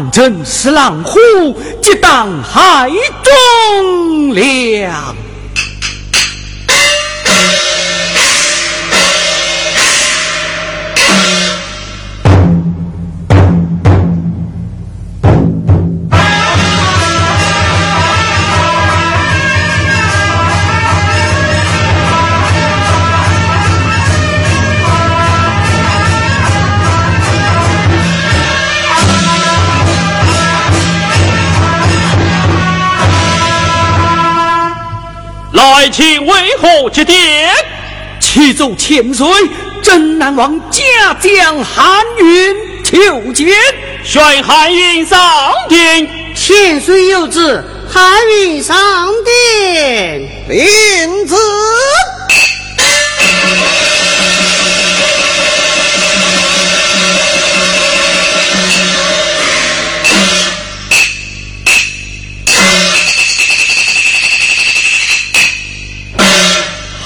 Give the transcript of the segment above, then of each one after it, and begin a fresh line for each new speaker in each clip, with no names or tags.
全真是狼虎，即当海中了。
来请为何接殿？
启奏千岁，镇南王驾将韩云求见。
宣韩云上殿。
千岁有旨，韩云上殿。
领旨。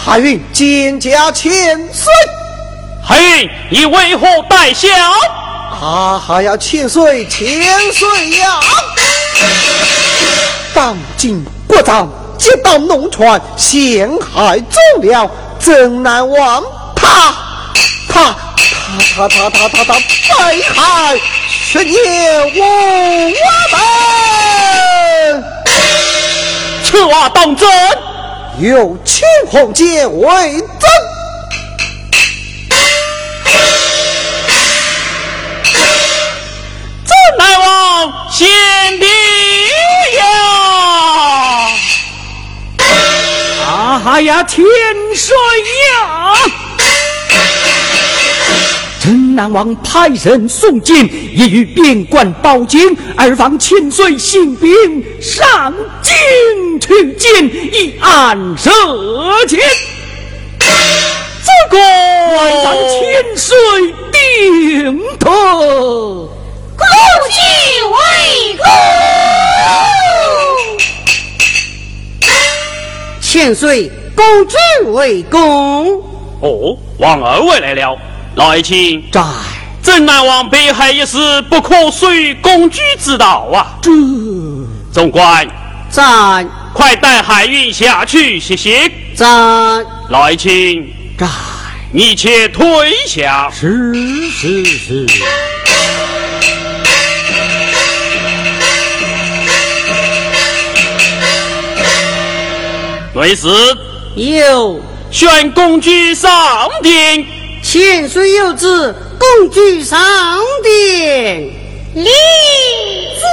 韩云见驾千岁，
韩云，你为何带笑？
啊哈呀，千岁，千岁呀！当今国丈接到农船陷害走了，怎难忘他？他他他他他他他被害，是孽无我们。
此话当真？
有青红街为证，
怎奈我贤弟呀！
啊呀，天水呀！镇南王派人送进，已与边关报警，二方千岁兴兵上京去见，一案射箭。这个让千岁定夺。
公举为公，
千岁，公举为公。
哦，王二位来了。来请
在
镇南王北海一事，不可随公举之道啊！
这
总管
在
快带海运下去歇歇。
在
来请
在
你且退下。
是是是。
内侍
有
宣公举上殿。
千岁有旨，共举上殿。
立旨。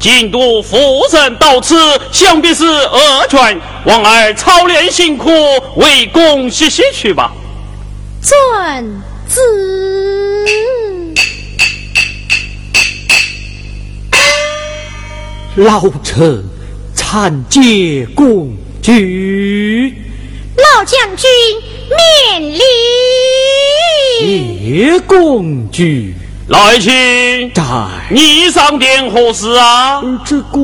京都
夫人到此，想必是恶犬。望儿操练辛苦，为公歇息去吧。
遵旨。
老臣参见公举。
老将军免礼。
谢公举
老爱卿，
在。
你上殿何事啊？
这个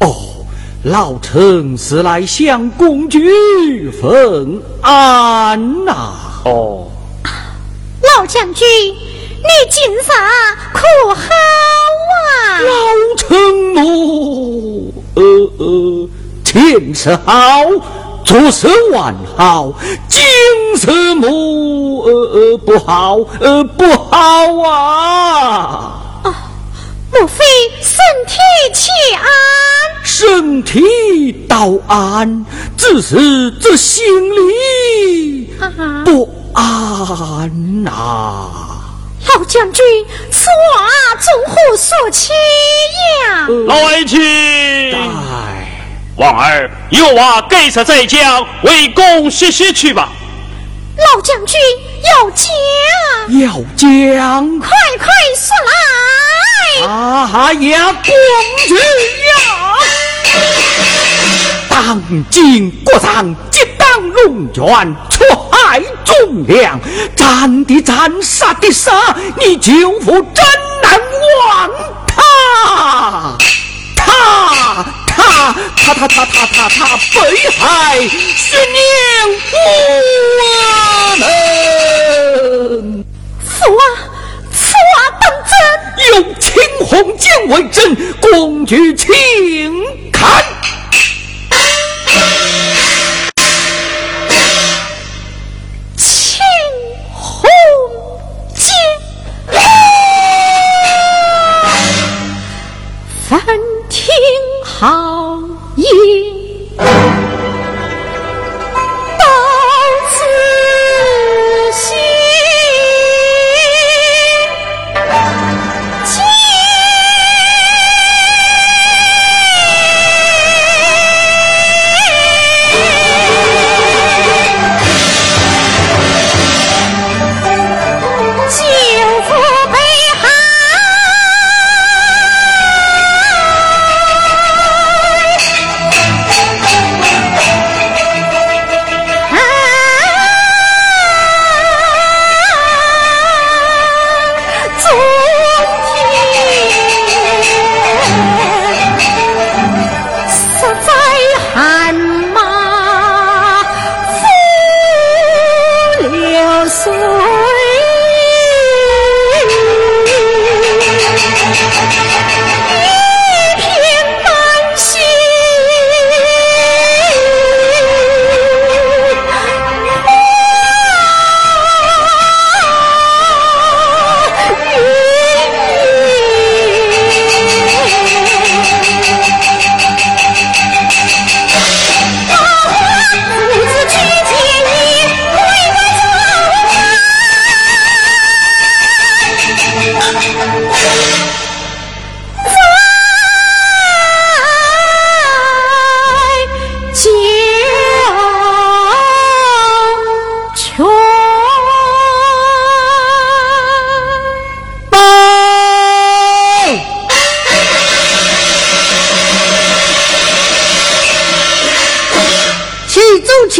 哦，老臣是来向公举问安呐、
哦，
老将军，你今日可好啊？
老臣我呃呃，前世好，昨世完好，今世母呃呃不好呃不好啊，
莫非身体欠安？
身体倒安，只是这心里
啊
不安呐、
老将军，此话从何说起呀？
老爱王儿有话给实在讲，为公歇歇去吧。
老将军要将，
要将
快快说来。
啊呀，公举呀！当今国上激荡龙泉，出海众量，斩的斩，杀的杀，你舅父真难忘他，他他他他他他他他北海十年我们。
父王，此话当真？
有青红剑为证，公举请看。
青红剑，听好
音，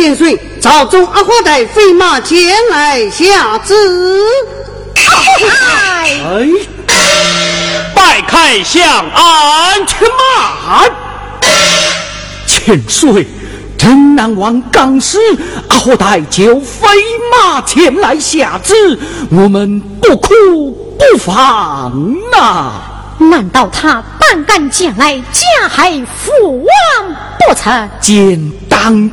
千岁，朝中阿花带飞马前来下旨。
哎，
哎，
拜开相安。
且慢！千岁，真难忘刚师阿火带就飞马前来下旨，我们不哭不放呐、
难道他胆敢前来加害父王不成？
简当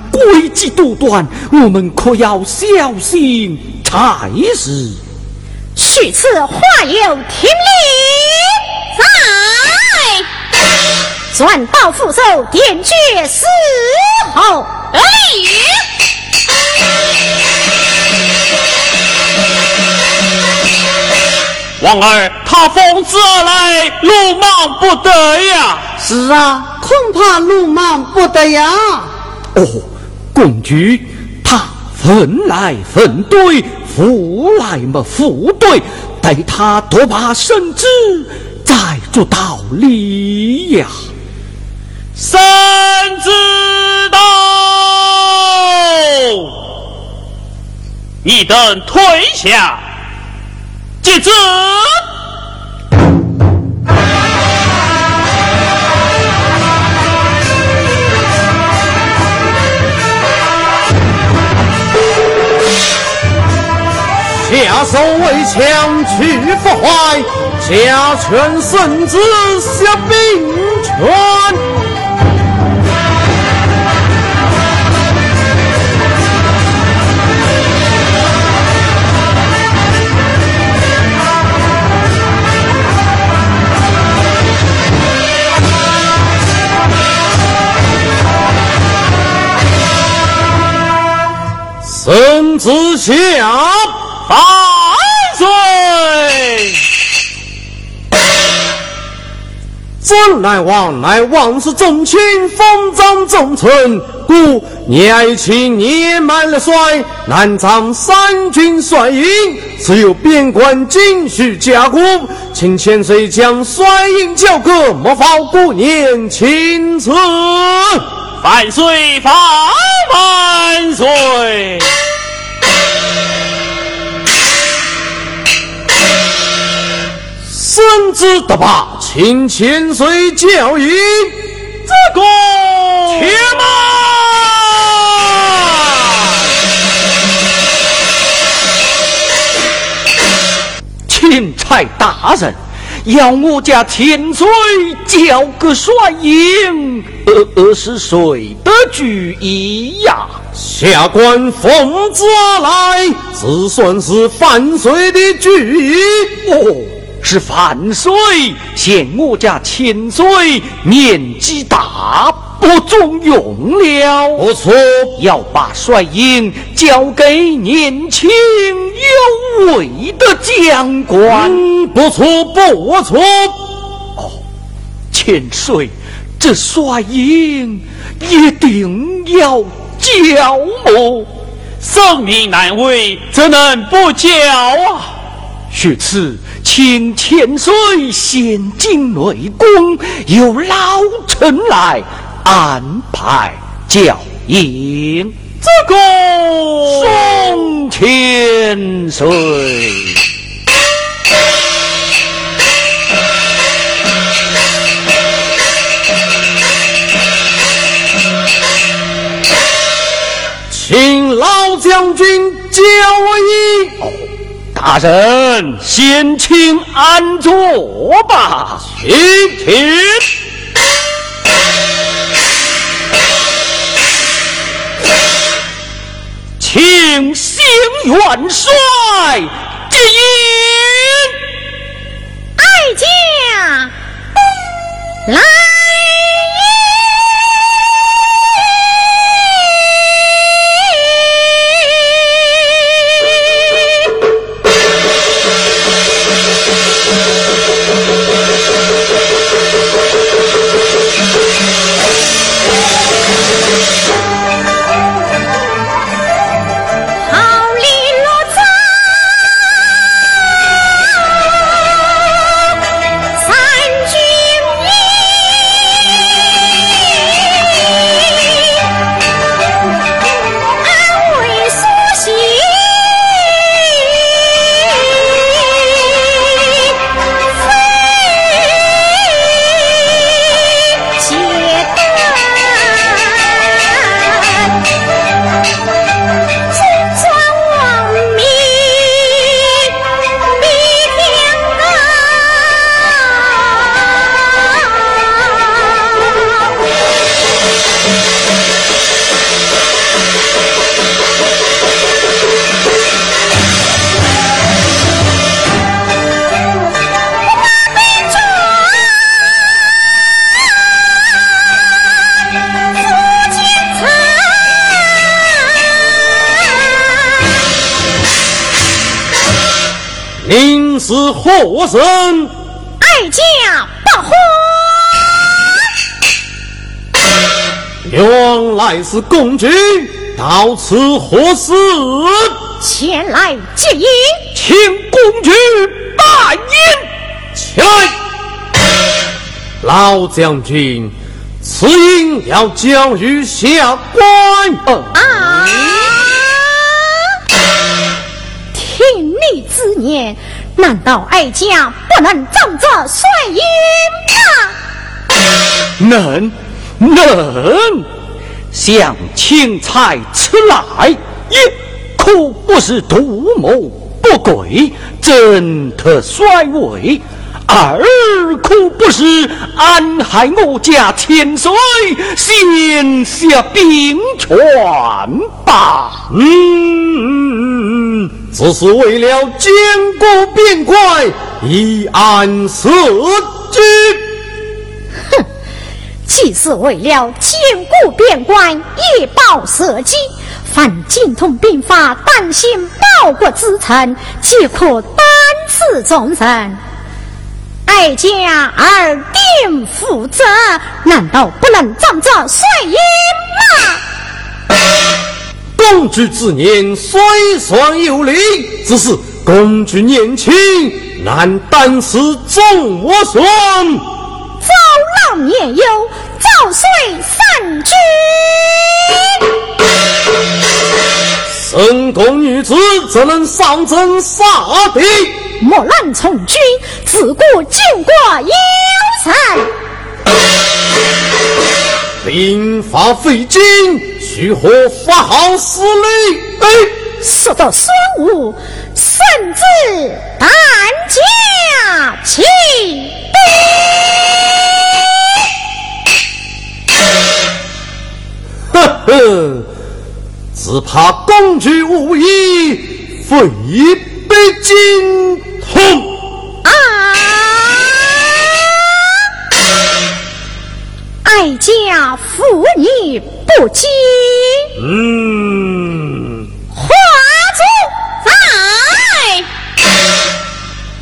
计多端，我们可要小心才是。
许此话有听令，在转到副手点绝死后，
王儿，他奉旨而来，鲁莽不得呀！
是啊，恐怕鲁莽不得呀。
哦，共举他分来分对，扶来么扶对，待他多把圣旨，再做道理呀。
圣旨到，你等退下。接旨。
下手为强，去不坏，加权圣旨下兵权。孙子下
万岁！
尊乃王乃王室重卿，封长重臣，故年轻年满了衰，南掌三军帅印，只有边关紧需加固，请千岁将帅印交割莫 fal 过年亲赐。
万岁！万万岁！
孙子得罢，请千岁教引。
这个
且慢！
钦差大人。要我家千岁交个帅印，呃呃是谁的主意呀？
下官奉旨而来，只算是范岁的主意。
哦，是范岁嫌我家千岁年纪大，不中用了。
不错，
要把帅印交给年轻有为的将官。
不错，不错。
哦，千岁，这帅印一定要交么？
圣命难违，怎能不交啊？
许此，请千岁先进内宫，由老臣来安排交印。
这个
宋千岁。
请老将军教我一。
大人，先请安坐吧。
请请。
请行元帅接引。
哀家来。
是何人？
哀家不欢。
原来是公主，到此何事？
前来接应，
请公主拜宴。起来，老将军，此应要交于下官。
啊！听你之言，难道哀家不能仗着帅印
吗？能。能向钦差吃来，也可不是图谋不轨，真特衰位；二可不是安害我家千岁，先下兵权吧？嗯，只是为了兼顾边关，以安社稷。
哼既是为了兼顾边关，以保社稷，犯精通兵法、担心报国之臣，皆可担此重任。哀家二定负责，难道不能仗着帅印吗？
公主之年虽算有理，只是公主年轻，难担此重我孙。
遭老年幼。早岁三军，
深宫女子怎能上阵杀敌？
莫乱从军，自古经过有神。
兵法费尽，须何发号施令？哎，
说到孙武，甚至担驾起兵。
呵呵，只怕公主无意，非被惊痛
啊！哀家扶你不敬。
嗯，
花烛在，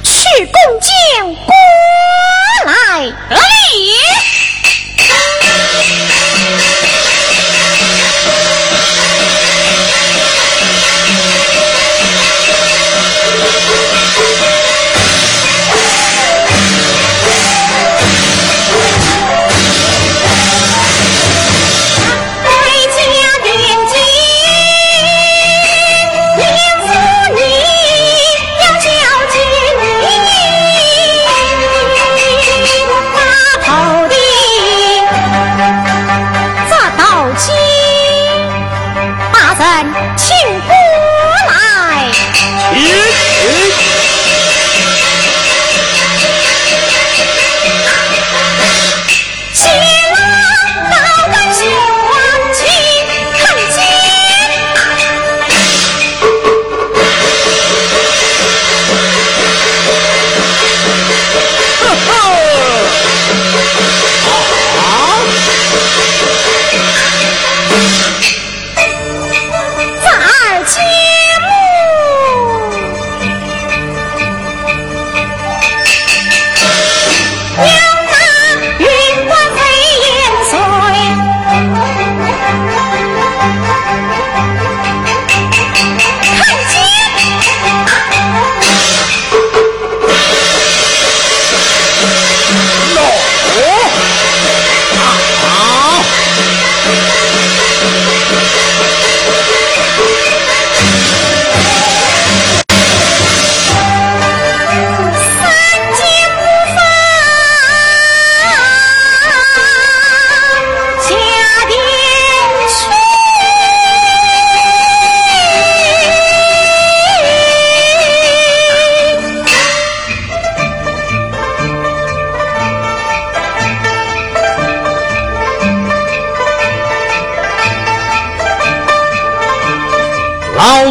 去共见过来。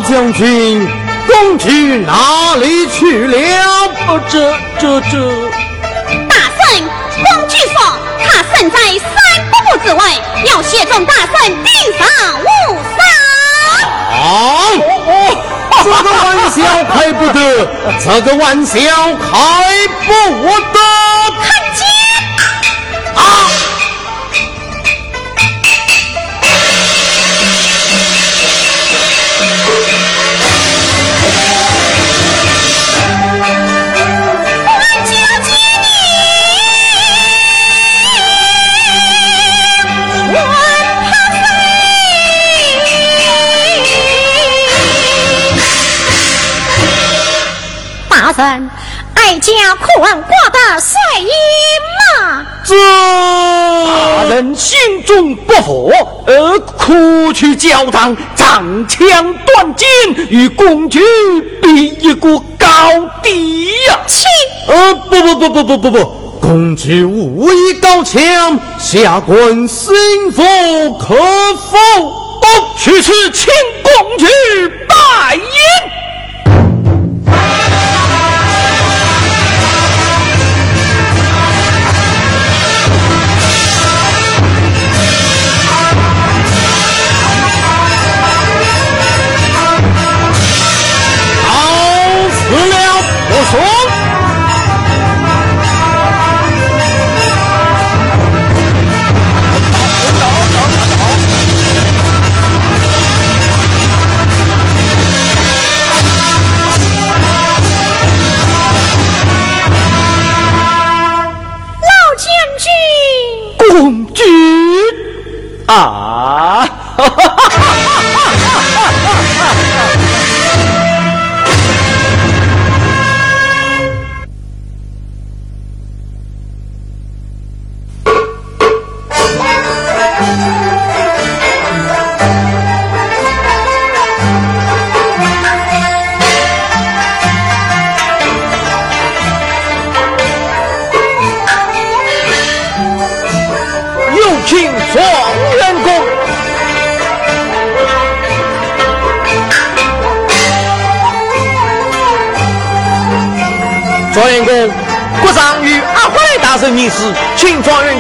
将军，公去哪里去了？这、这、这……
大圣，公主说他身在三步步之外，要协助大圣定上无伤。
啊！这个玩笑开不得。
这个玩笑开不得。
家可问挂的帅印吗？
这大人心中不服，而哭去教堂，长枪断剑，与公举比一个高低呀、
去，
呃，不不不不不不不，公举武艺高强，下官心服口服。哦，去此请公举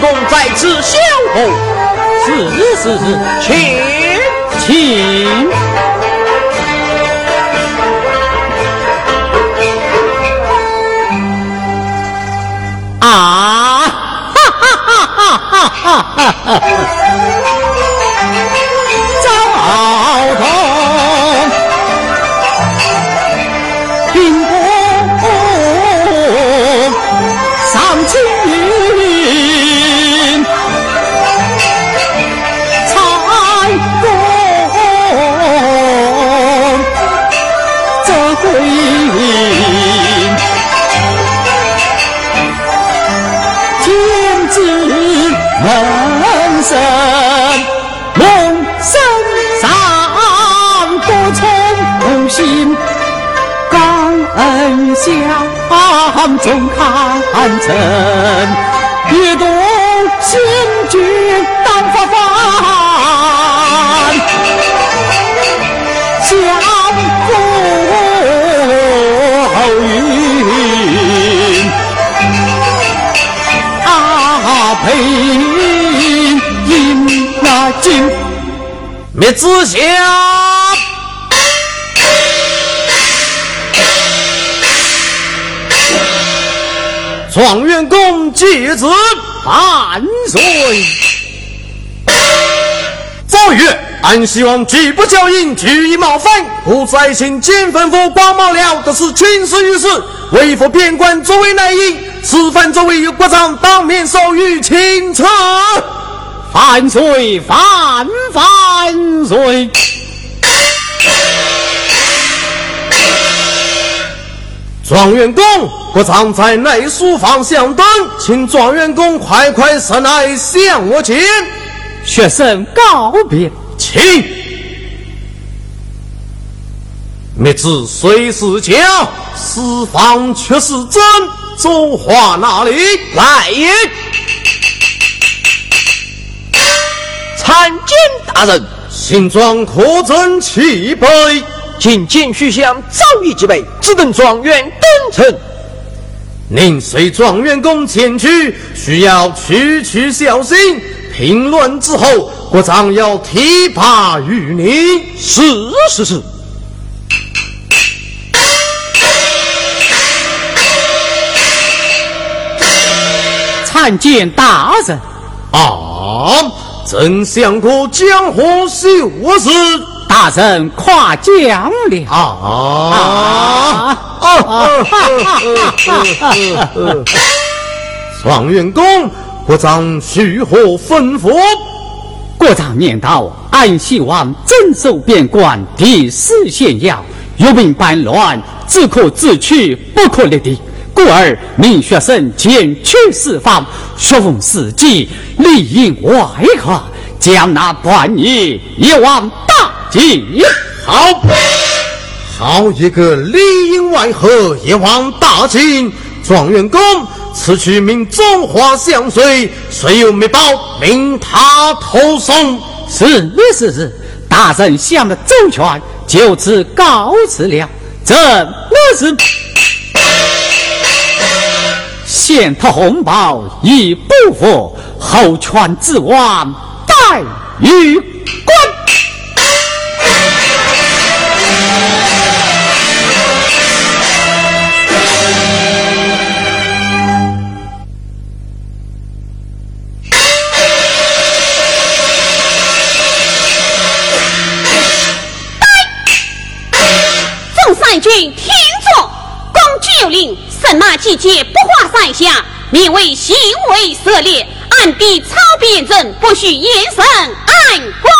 公在此相候。是是是，请请。浪中看，怎也懂心惊当发凡。江波云，啊配银那金，灭子香。状元公继子万岁！赵月，俺希望拒不教引，举一冒犯，故在行奸吩咐光毛了的是群事于世，为父边关作为内应，此番作为国丈当面授予钦差。万岁！万万岁！状元公，国丈在内书房相等，请状元公快快上来向我请。学生告别，请。灭子虽是假，私房却是真。走话哪里来也？
参见大人，
新装可曾启备？
请见徐相早已具备，只等状元登城。
宁随状元公前去，要区区小心。平乱之后，国丈要提拔于你。
是是是。
参见大人。
啊，曾想过江湖秀士。
大人夸奖了。
啊！状元公，国丈如何吩咐？
国丈念道：“安西王镇守边关，第四县要，有兵叛乱，只可自取，不可立敌。故而命学生前去四方，学问事迹，里应外合，将那叛逆一网打尽。
好，好一个里应外合，一网打尽。状元公。”此去命中华相随，虽有密报，命他投送。
是是是，大人想的周全，就此告辞了。怎么是？先托红包已不服，后传之王待于
那，季节不花山下，名为行为色劣，暗地操边人，不许眼神暗归。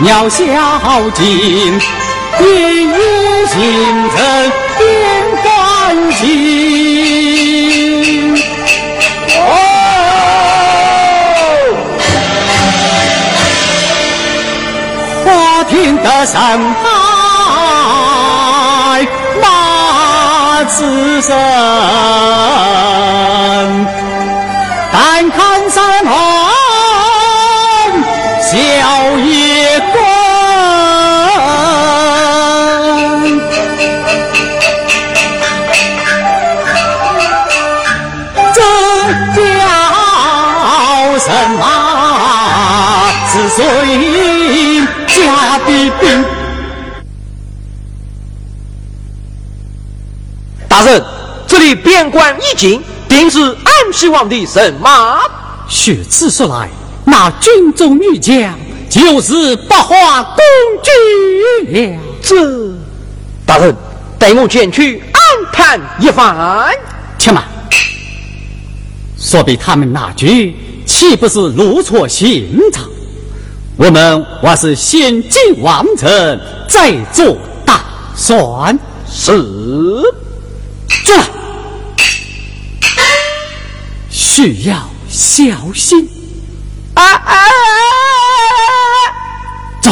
藏渺小径，夜夜星辰边关心。哦，花亭的山海马子声，
边关已尽，定是安西王的神马。
血字说来。那军中女将就是百花公主了。
这大人，带我前去安探一番。
且慢，说比他们那句岂不是如错心肠？我们还是先进王城，再做打算。
是，
需要小心。啊啊！走！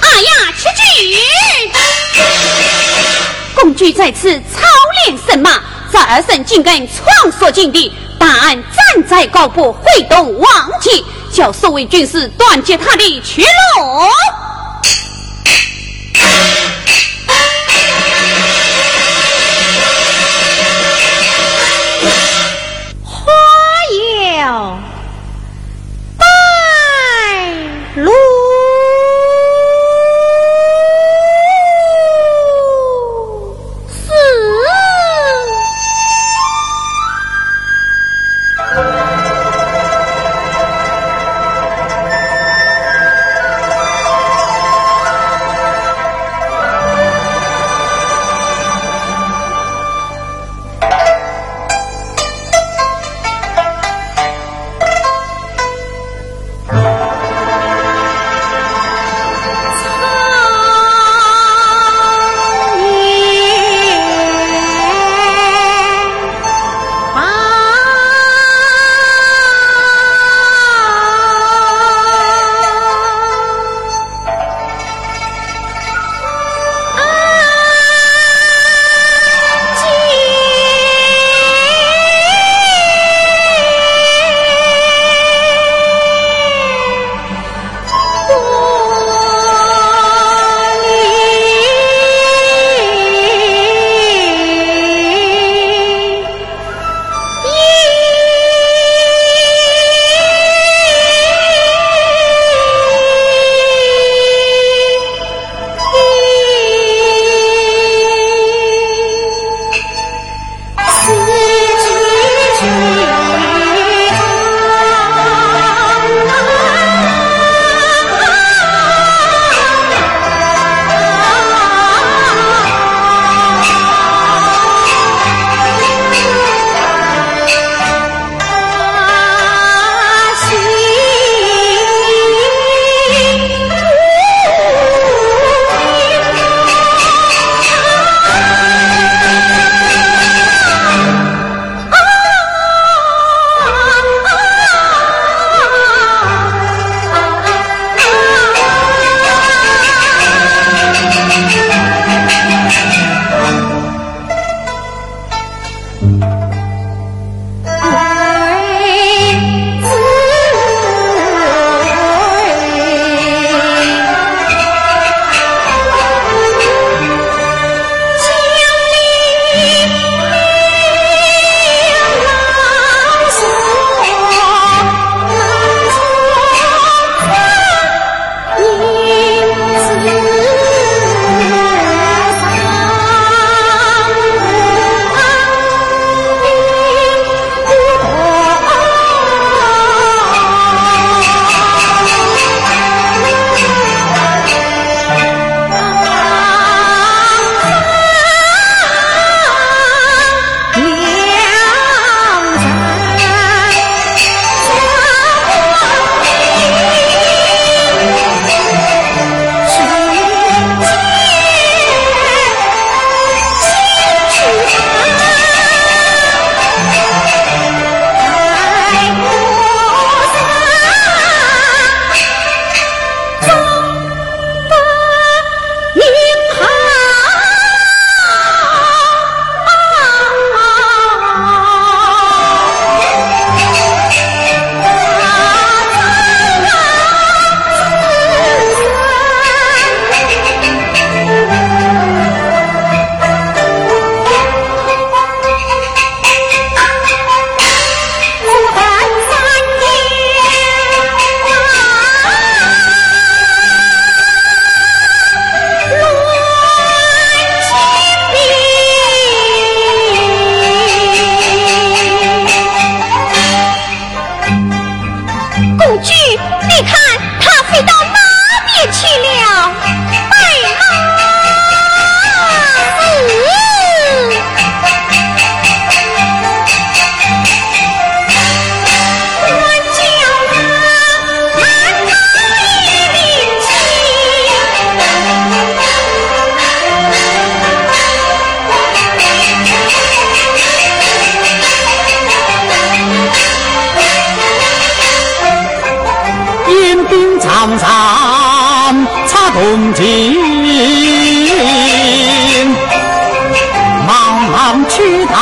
阿呀，吃举！公举在此操练神马，在二神竟敢闯所禁地，大案站在高坡，挥动王旗，叫守卫军士断绝他的去路。
插铜镜，茫茫去到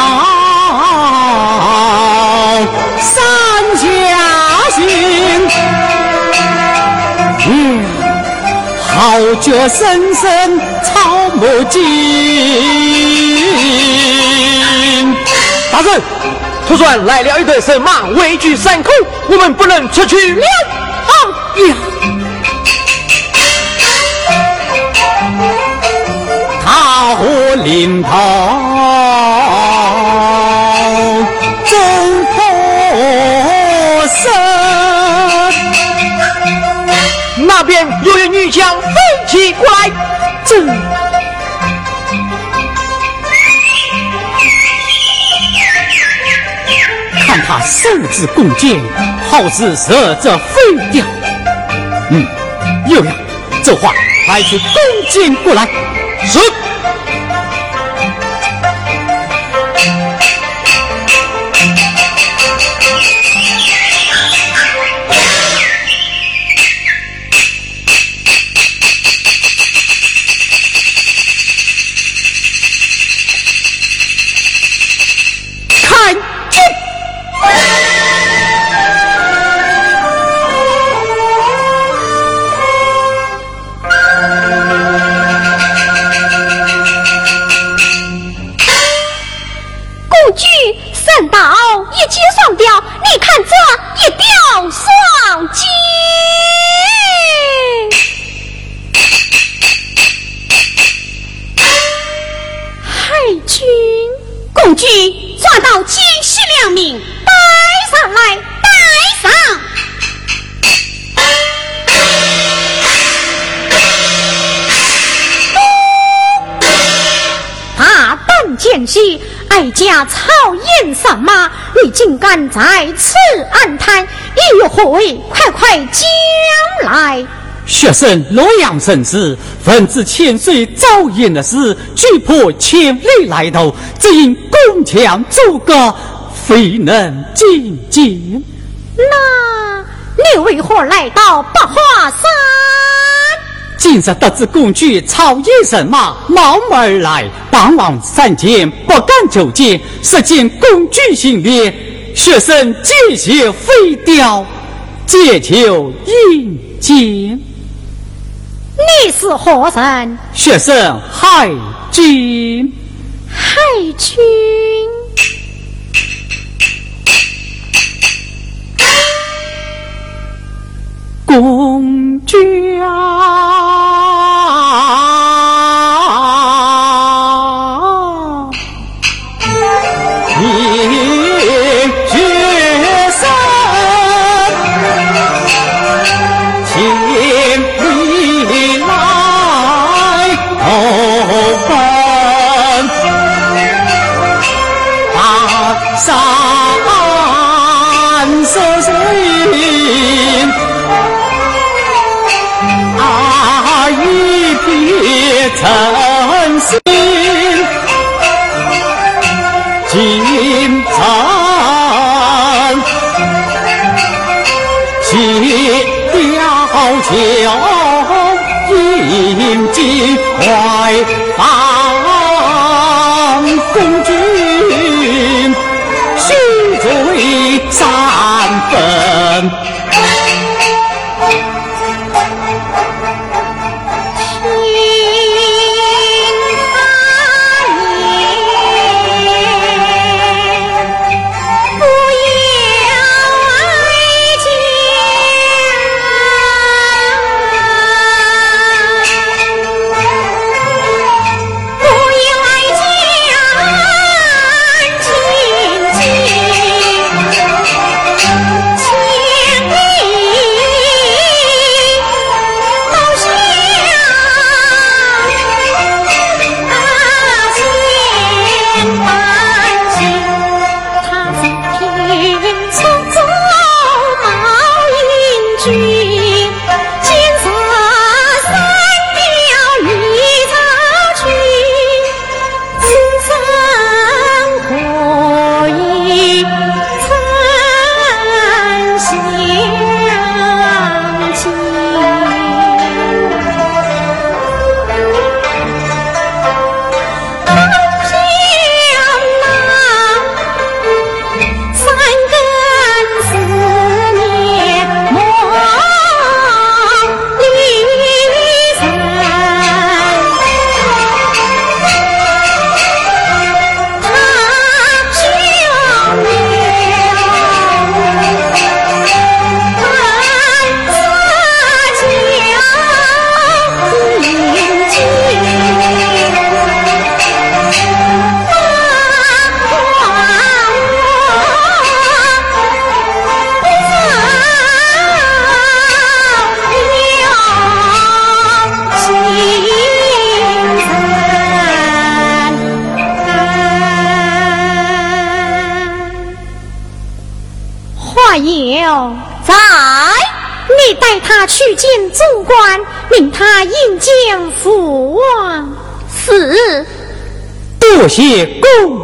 三家行。嗯，好觉深深草木尽。
大人，突然来了一队神马，围居山口，我们不能出去了。
桃林头，真破身。
那边有女将飞起过来，
这看他手执弓箭，好似射着飞雕。嗯，又要，这话派出弓箭过来。
在此暗谈，意欲会快快将来。
学生洛阳城市，分知千岁早宴的事，举破千里来头，只因宫墙阻隔，非能觐见。
那你为何来到百花山？
今日得知公举草野人马冒昧而来，傍晚三间不敢久见，实见公举行列，学生借鞋飞雕，借求应景。
你是何人？
学生海军，
海军。
分。
谢公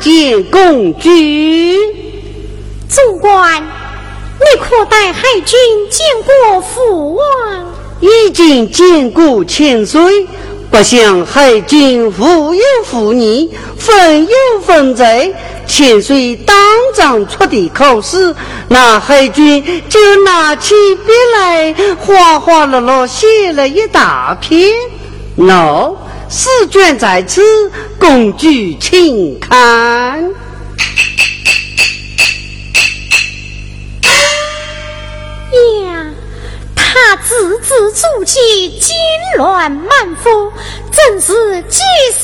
见公举，
总管，你可带海军见过父王？
已经见过千岁，不想海军富有富你，分有分罪。千岁当场出的考试，那海军就拿起笔来，哗哗啦啦写了一大篇。喏。试卷在此，共举请看。
呀，他字字足迹金銮满腹，真是济世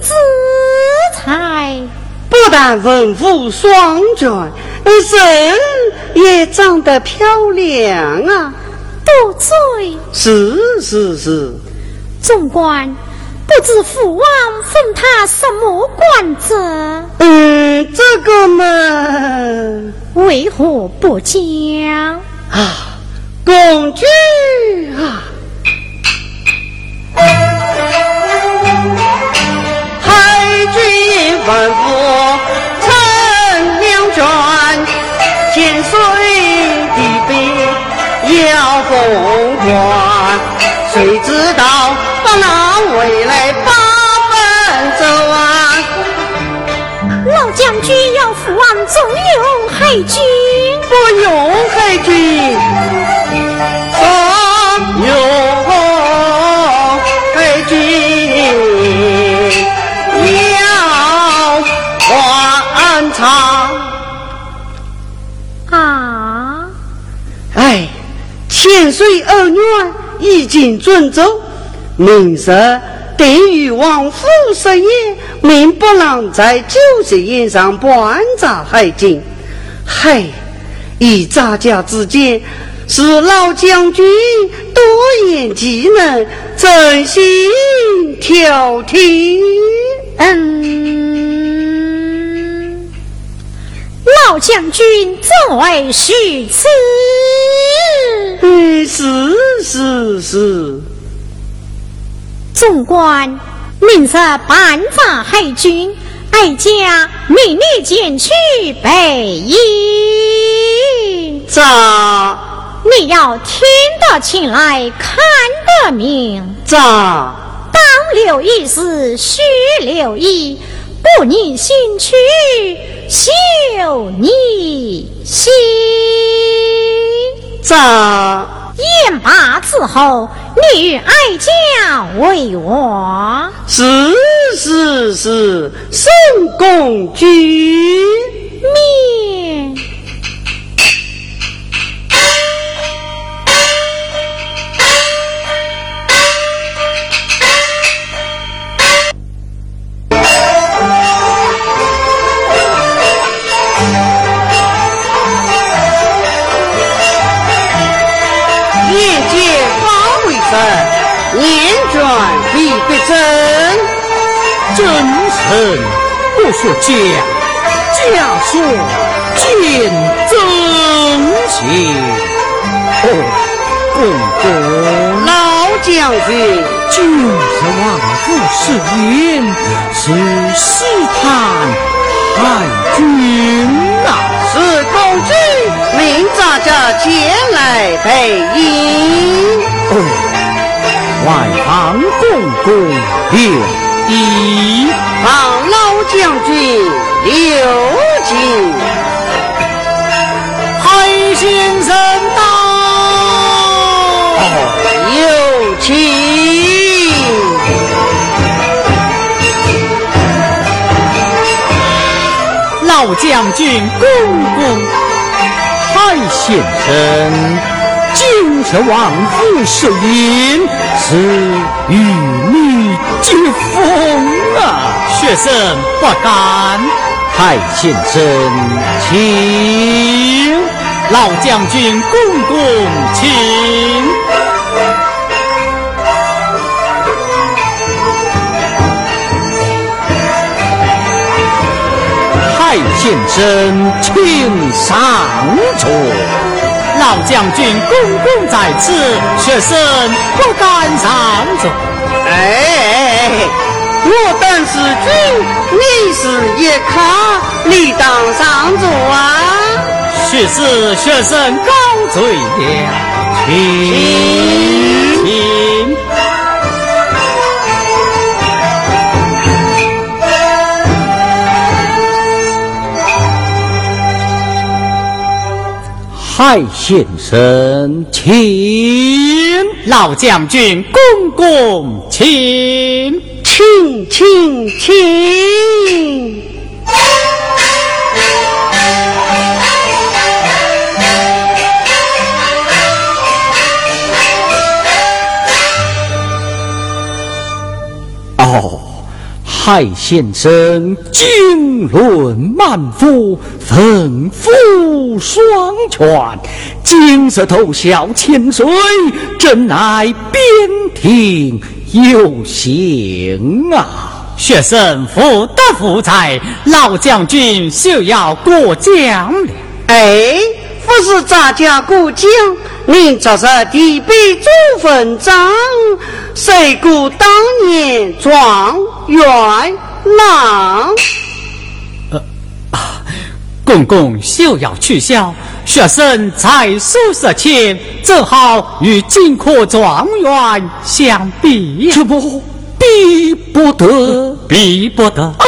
之才。
不但文武双全，人也长得漂亮啊！
多嘴。
是是是，
总管。不知父王封他什么官职？
嗯，这个嘛，
为何不讲？
啊，公举啊，海军万夫陈两卷，千岁的兵要封官，谁知道？那未来八分走啊！
老将军要父王重用海军，
不用海军，重用海军要还朝
啊！
哎，千岁儿女已经准奏。明日定于王府设宴，命不能在酒席宴上观察海景。嗨，以咱家之间，是老将军多言技能，真心挑剔。
嗯，老将军怎会虚此？
嗯，是是是。
纵观，明日办法海军，哀家命你前去备营。
咋？
你要听得清来，看得明。
咋？
当留意时须留意，不逆心去，休逆心。
咋？
燕罢之后，女哀家为我。
是是是，宋公君
命。
真真诚不说假，假说见真情。哦，公公，
老将军，
今日王府设宴，是试探太君呐。
是公主命咱家前来陪迎。
哦，外方公公留。一
望老将军留情，
海先生到，
有请
老将军公公，海先生，今日王府设宴，是与你。接风啊！
学生不敢。
太先生，请
老将军公公请。
太先生，请上座。
老将军公公在此，学生不敢上座。
哎，我等是君，你是一客，你当上座啊！
许是学生高醉了，
请
请。
海先生，请
老将军公公，请
请请请。
哦。海先生经纶满腹，丰富双全，金色头小千岁，真乃边庭有幸啊！
学生福德福财，老将军就要过奖了。
哎，不是咱家过奖，您这是提笔做文章。谁顾当年状元郎？
呃，公公休要取笑，学生才数十千，正好与金科状元相比。
这不比不得，
比不得！
啊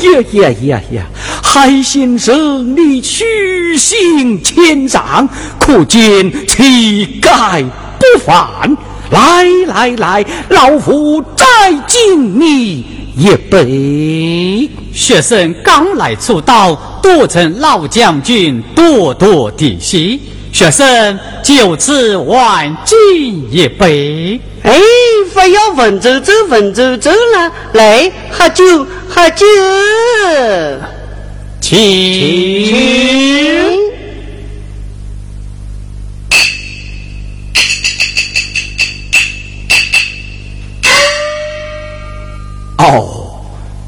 呀呀呀呀！海先生，你虚心谦让，可见气概不凡。来来来，老夫再敬你一杯。
学生刚来出道，多承老将军多多的谢，学生就此晚敬一杯。
哎，不要文绉绉文绉绉了，来喝酒喝酒，
请。
哦，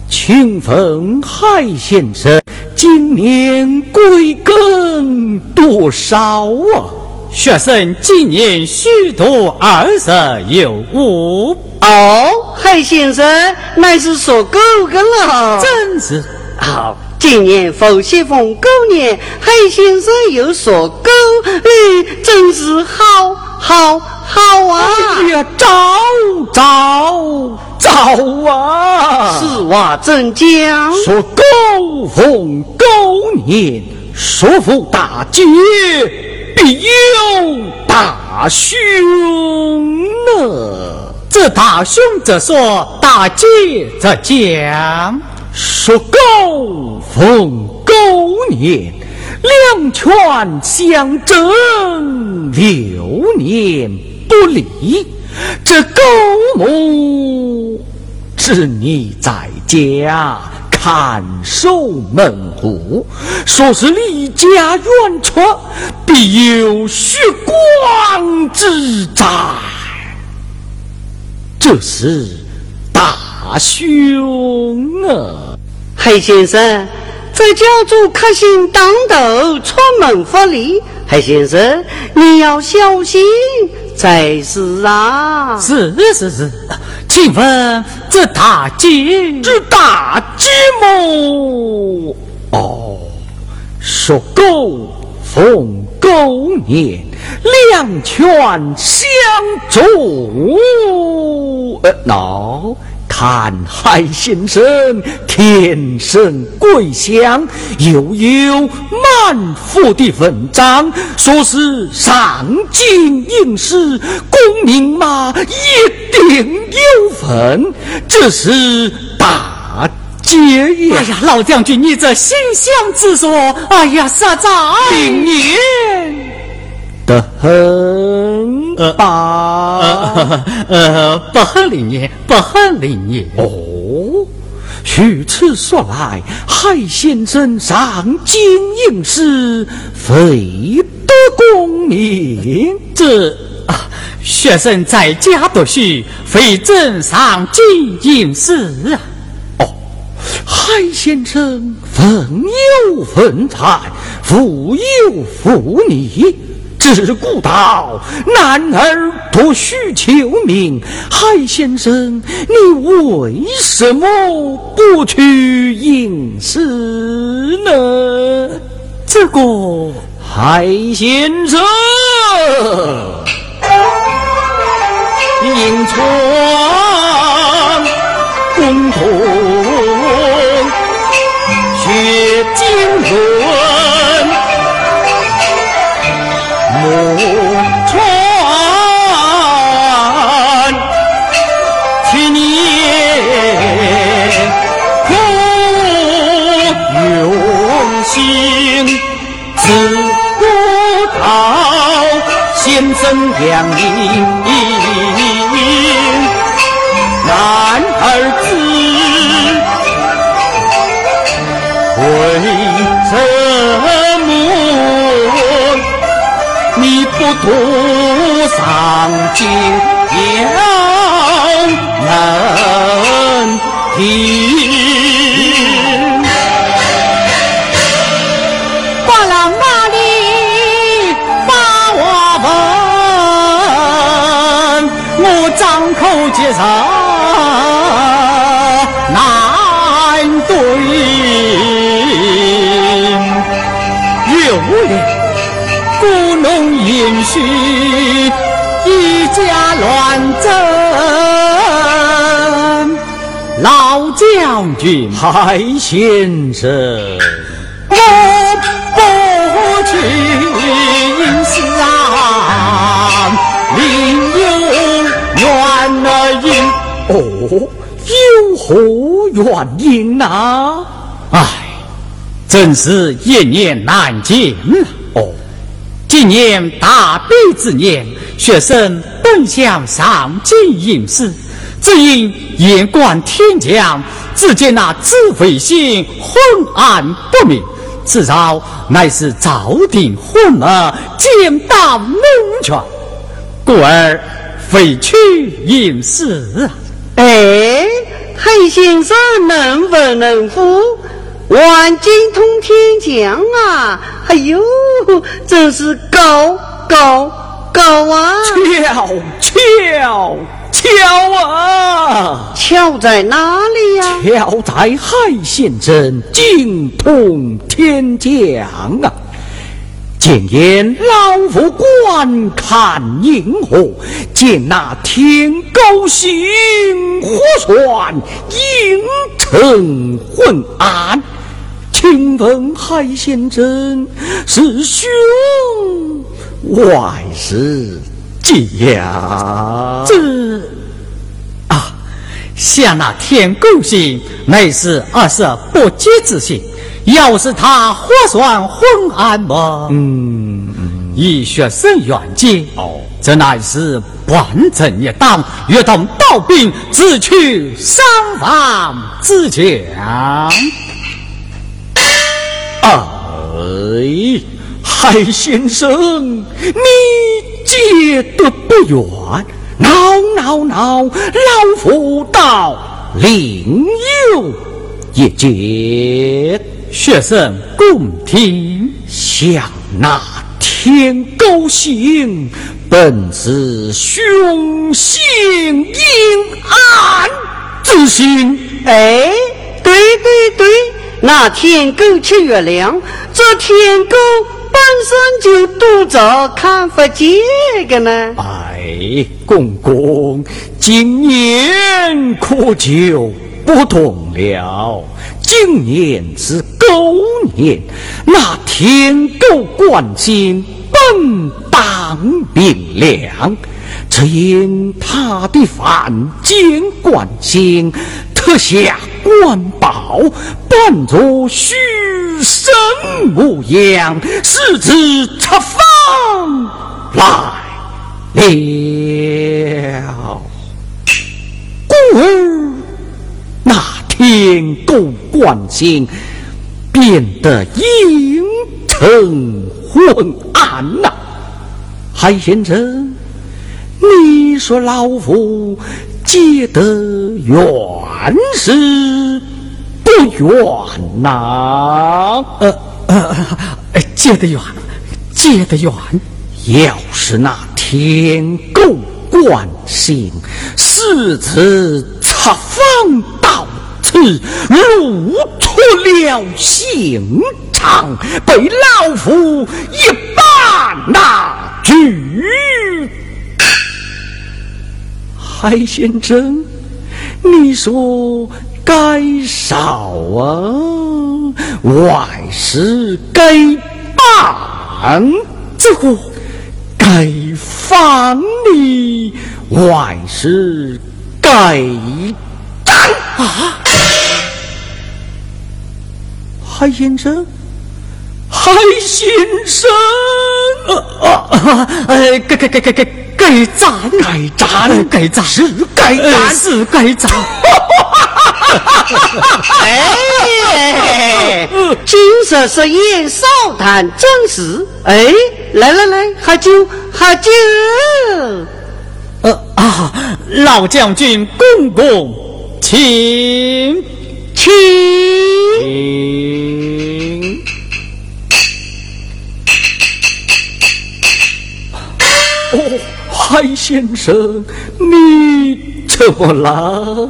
清风海先生今年贵庚多少啊？
学生今年虚度二十有五。
哦，海先生乃是属狗的了，
真是。
好，今年伏羲逢狗年，海先生又属狗，哎，真是好，好，好啊！
哎呀，早早早啊！
此话怎讲？
说高逢高年，说服大姐必有大凶呢。
这大兄则说，大姐则讲。
说高逢高年，两权相争，流年不利。这狗母知你在家看守门户，说是离家远出，必有血光之灾。这是大凶啊！
黑先生，这教主克星当头，出门发力。海先生，你要小心才是啊！
是是是，请问这大吉，
这大吉么？哦，说狗逢狗年，两权相助。呃，喏。看海先生天生贵相，又有满腹的文章，说是上京应试，功名嘛一定有份。这是大节呀！
哎呀，老将军，你这心想之说，哎呀，实在
灵验。得很吧？
呃，不很灵验，不很灵验。
哦，如此说来，海先生上京应试，非得功名。
这啊，学生在家读书，非正上京应试啊。
哦，海先生风有富有富丽。只顾道，男儿多须求名。海先生，你为什么不去应试呢？
这个
海先生，迎春共同学经纶。同窗千年苦用心自古道先生良民你不图上京要能听？介绍难一家乱争。老将军，海先生，我不去应试啊，另有。原因哦，有何原因呐？
唉，真是一念难尽
呐，
今年大比之年，学生本想上京应试，只因眼观天将，只见那紫微星昏暗不明，此招乃是早定昏了，见到龙泉，故而。废去应试！
哎，黑先生能文能武，万金通天将啊！哎呦，真是高高高啊！
巧巧巧巧啊！
巧在哪里呀？
巧在海贤镇精通天将啊！见言老夫观看银河，见那天高星火船映成昏暗。请问海贤镇是凶还是假？
这啊，像那天狗星，乃是二色不解之星。要是他火算昏暗么？
嗯，
以学生远见，
哦，
这乃是万正一党，约同道兵，自取三方之强。
哎，海先生，你解得不远，闹闹闹，老夫到另有一解。
学生共听，
向那天狗星，本是凶星阴暗之心。
哎，对对对，那天狗吃月亮，这天狗本身就独着看不见个呢。
哎，公公，今年可就不同了。今年是狗年，那天狗观星本当明亮，只因他的凡间观星特下官宝，扮作虚神模样，使之出方来了。故而那天狗观星变得阴沉昏暗呐、海先生，你说老夫解得远是不远呐、
呃呃，呃借得远，借得远。
要是那天狗观星私自插方到此，露出了刑场，被老夫一把拿去。海先生，你说该少啊，万事该办？这个该放你，万事该斩啊？海先生，海先生，
啊啊！哎，该该该该该该斩，
该斩，
该斩，
是该
呃
斩。
是该斩。
哎，今日是宴少谈正事。哎，来来来，喝酒喝酒。
呃啊，老将军公公，请。
请
海先生，你怎么了？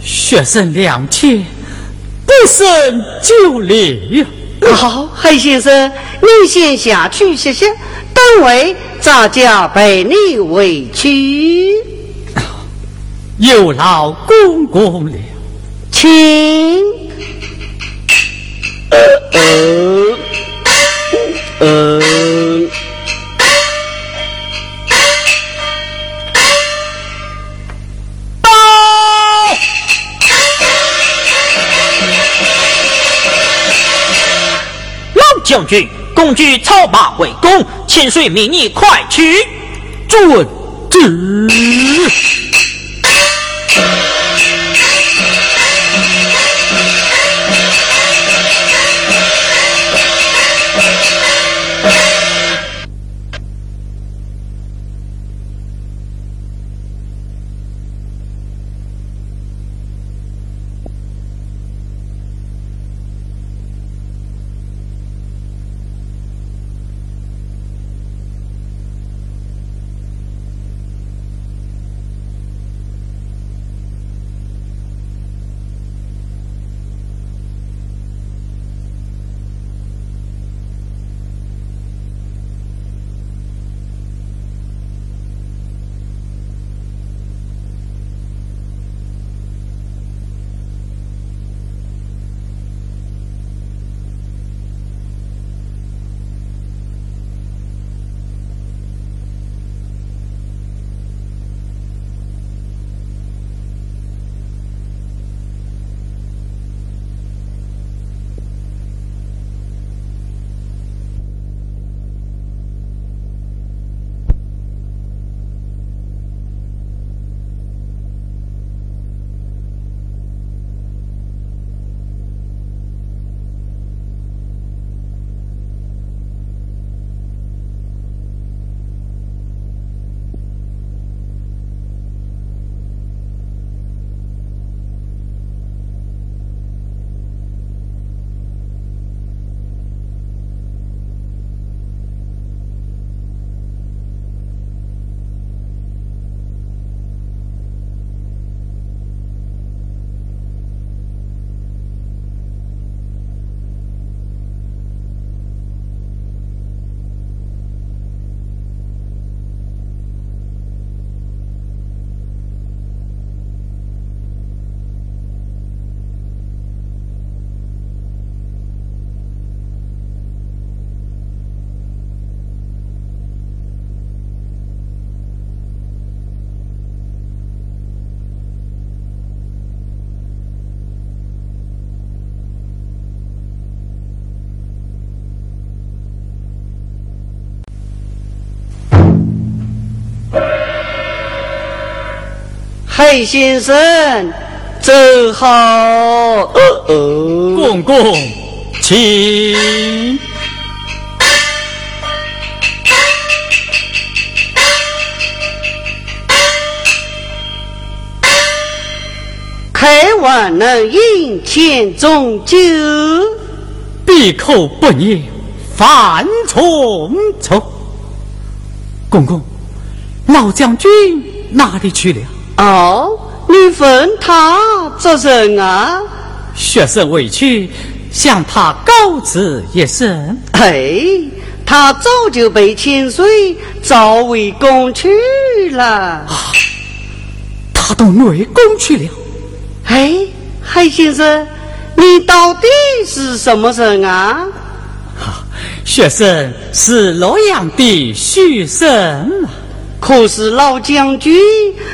学生两千，不胜酒力呀。
好，海先生，你先下去歇歇，等会咱家陪你回去。
有劳公公了。
请。
呃，
老将军，共举操马围攻，千岁命你快去。
遵旨。
黑先生，走好。哦哦，
公公，请。
开完能饮千种酒，
闭口不言犯重错。公公，老将军哪里去了？
哦，你问他做甚啊？
学生委屈，向他告辞一声。
哎，他早就被千岁召为宫去了。
他到内宫去了。
哎，海先生，你到底是什么人啊？
学生是洛阳的学生，
可是老将军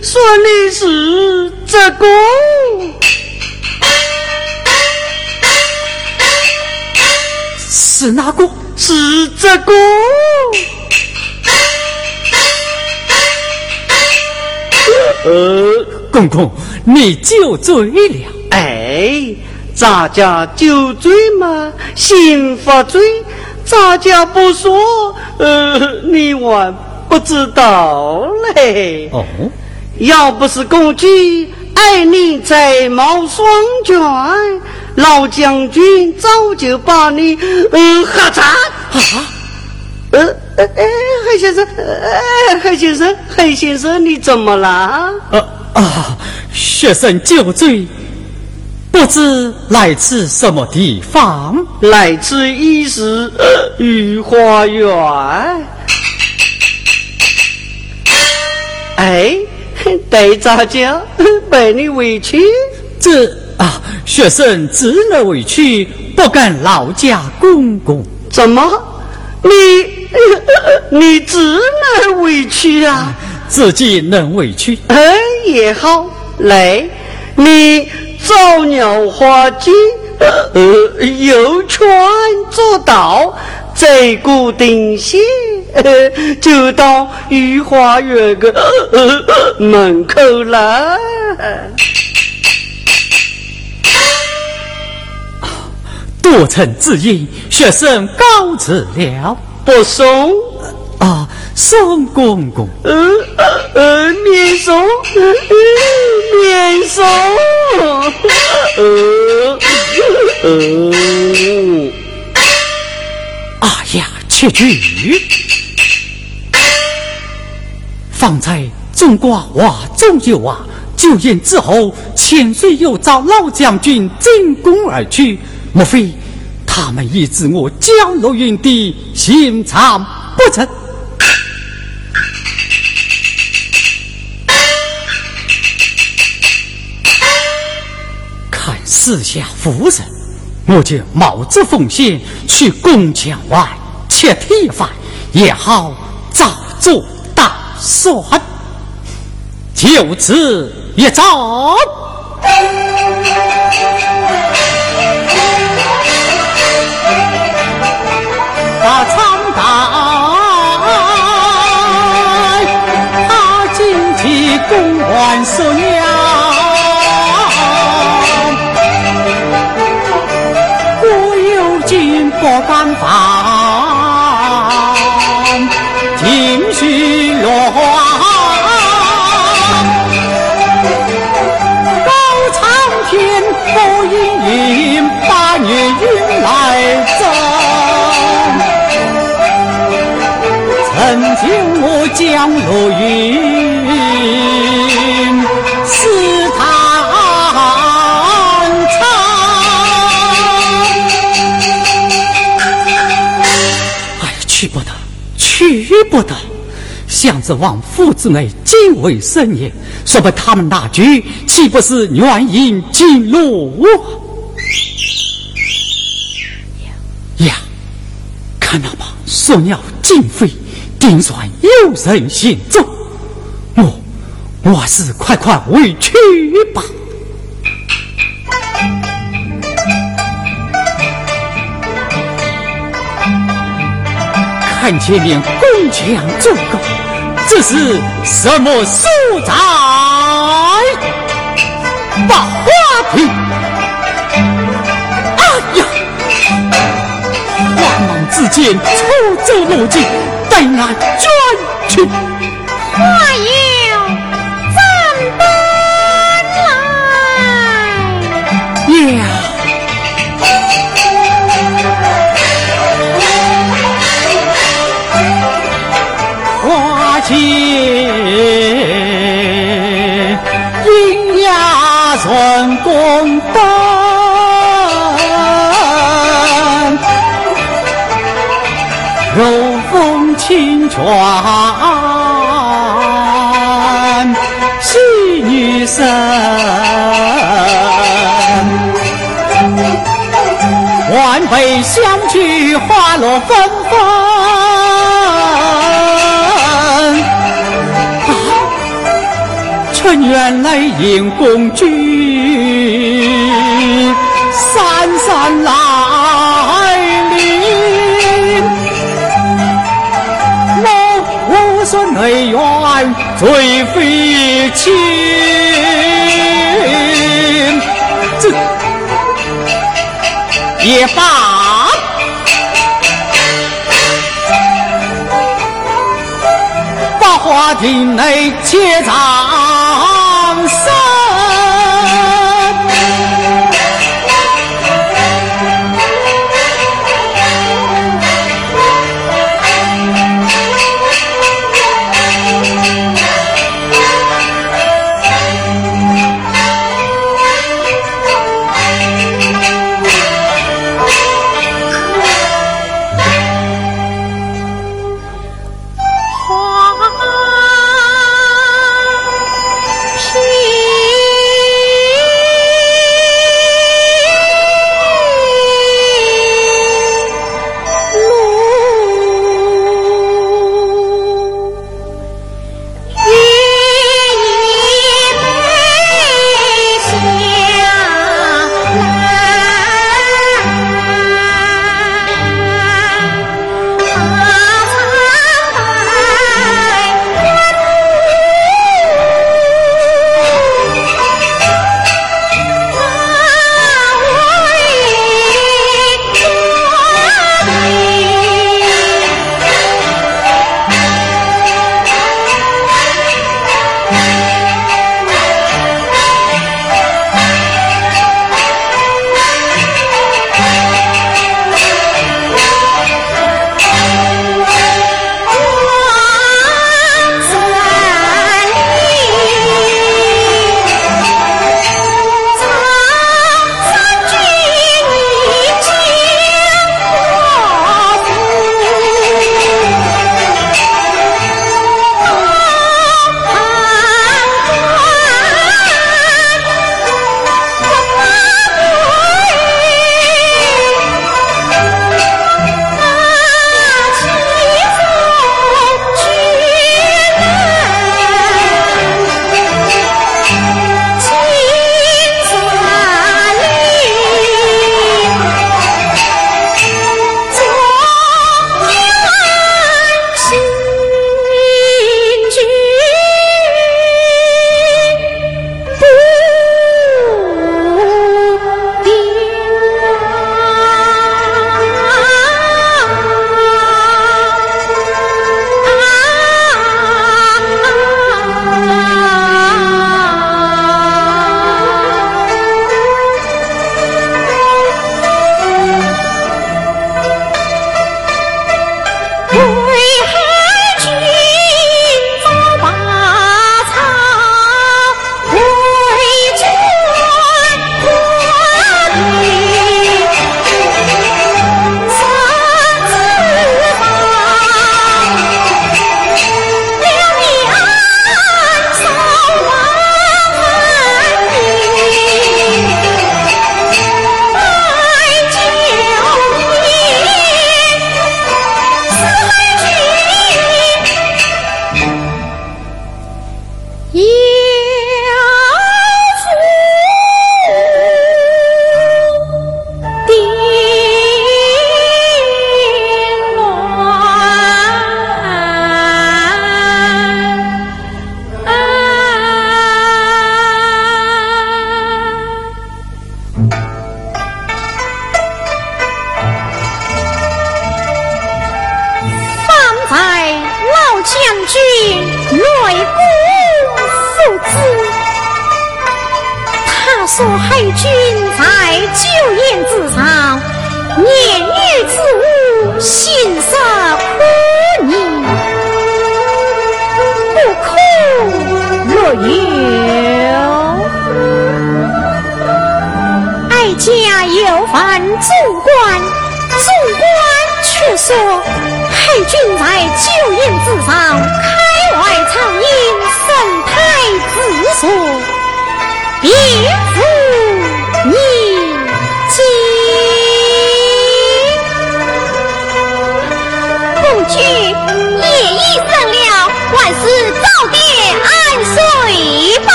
说你是这个，
是哪个？
是这个。
呃，公公。你酒醉了？
哎，咱家酒醉嘛，心发醉，咱家不说，呃，你还不知道嘞。
哦，
要不是公举爱你才貌双全，老将军早就把你嗯喝惨。
啊？
呃，哎，黑先生，哎，黑先生，黑先生，你怎么了？
呃啊。学生酒醉，不知来自什么地方？
来自一时御花园。哎，对咋讲？被你委屈？
这啊，学生只能委屈，不敢劳驾公公。
怎么？你 你只能委屈啊？
自己能委屈？
哎，也好。来，你造鸟花鸡，呃，游船做道，贼固定线，就到御花园的 门口了。
多承之意，学生告辞了，
不送。
啊，宋公公，
呃呃，免送，免送，呃呃，
哎呀，切句，方才中国话中有啊，九宴之后，千岁又召老将军进宫而去，莫非他们已知我江罗云的心肠不成？看四下无人，我就冒着风险去宫墙外。切提防，也好早做打算。就此一走。把苍白，他进去公馆说娘，我有金不办法。江落云，似潭苍。哎呀，去不得，去不得！向子望父子内敬畏森严，说不他们那局，岂不是软银进路？呀，看到吧，说鸟尽飞。定算有人行踪。我，我是快快回去吧。看前面宫墙走高，这是什么所在？把话题。慌忙之间，出走路径，待俺卷去。
我有怎般来？
呀！花前清泉戏女声，万杯相聚花落纷纷。啊，春园来迎公举，姗姗来为怨罪非亲。罪也罢把花亭内且藏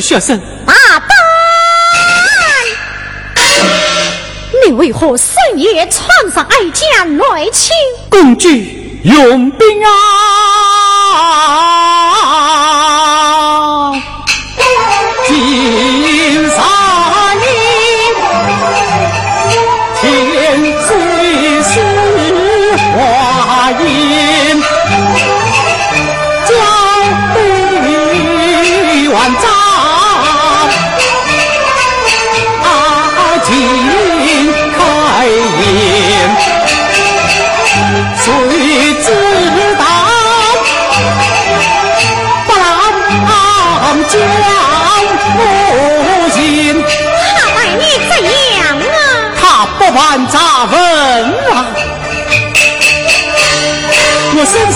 是学生，
大胆！你为何深夜闯上哀家来亲？
公主用兵啊！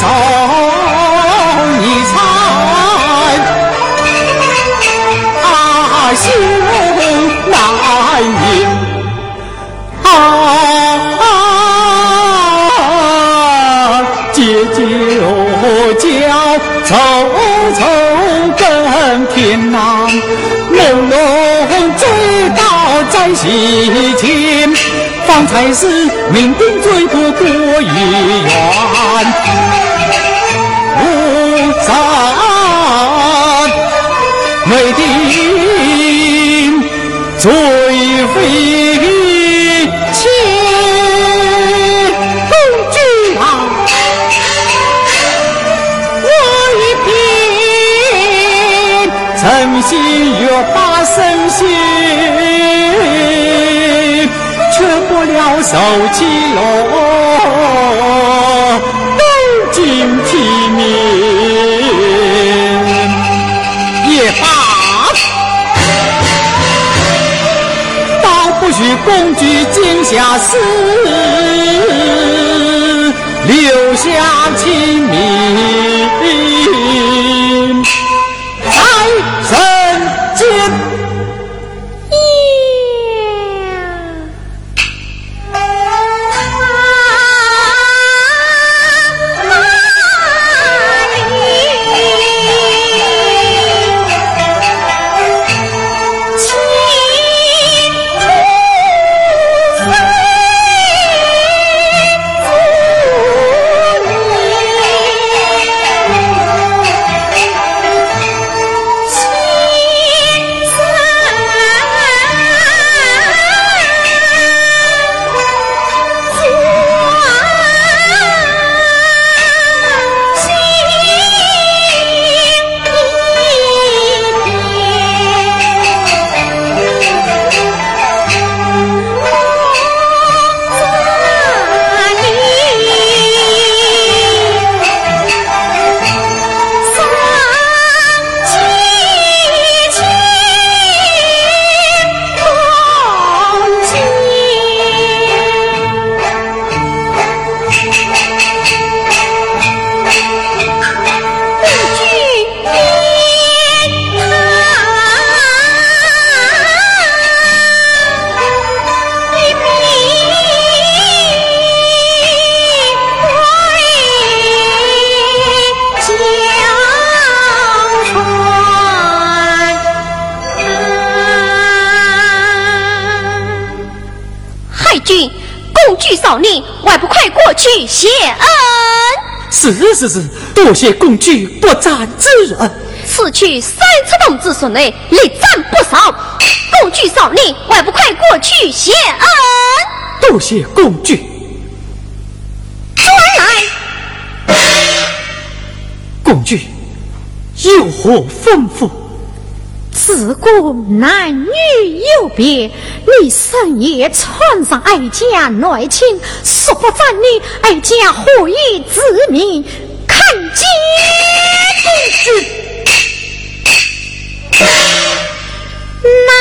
我身受你残，啊心难平啊，借酒浇愁愁更添难，朦胧醉倒在心间。方才是酩酊醉过过于远，醉飞千公举啊，我一片诚心月把身心。了受气落，共举今宵事，留下清
明。去谢恩？
是是是，多谢公举不战之恩。
此去三尺洞之所内，力战不少。公举少年，还不快过去谢恩？
多谢公举。
转来，
公举有何吩咐？
自古男女有别，你深夜闯上哀家内寝，说不斩你，哀家何以自命？看见公子，难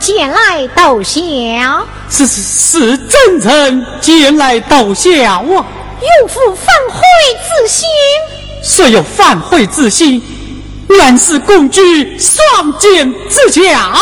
前来逗笑？
是是是，真臣前来逗笑啊！
有负反悔之心。
虽有反悔之心，原是共举双剑之强。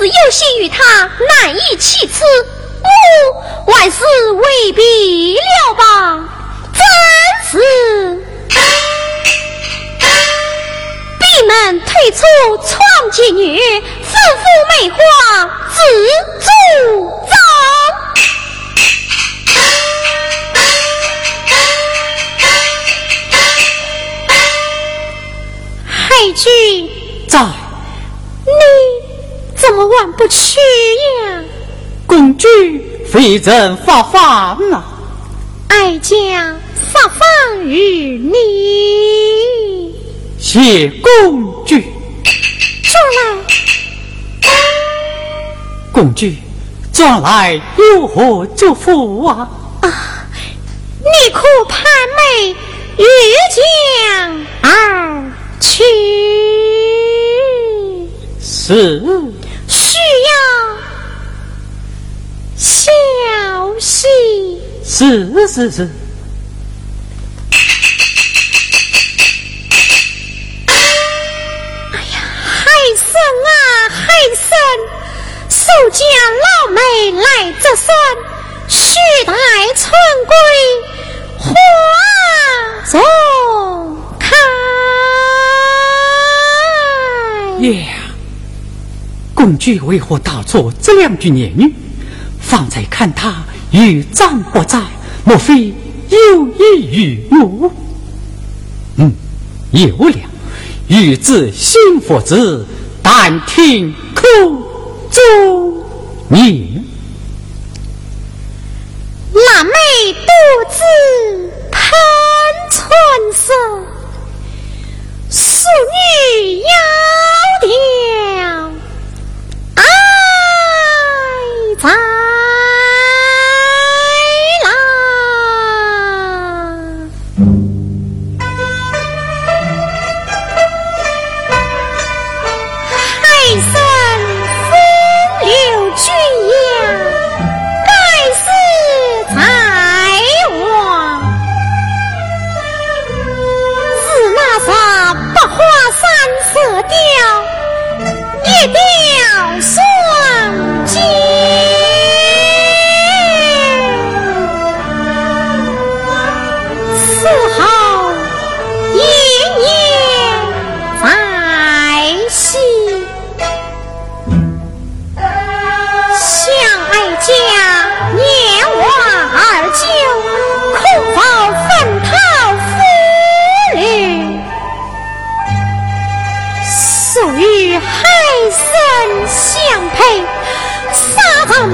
是有心与他难以启齿万事未必了吧真是。闭门退出创建女自负美花自助走海君走你主走。去呀？
公主非人发放啊！
哀家发放于你。
谢公主。
转来。
公主，转来有何祝福啊？
啊，你可盼美御将而去？
是。
需要小心。
是是是。
哎呀，海参啊，海参！守家老妹来折算，须待春归花重开。
耶，公主为何打错这两句言语？方才看他与战不在，莫非有意于我？嗯，有了，欲知心佛子，但听口。中年，
腊梅独自喷春色，素女窈窕 cheese.
话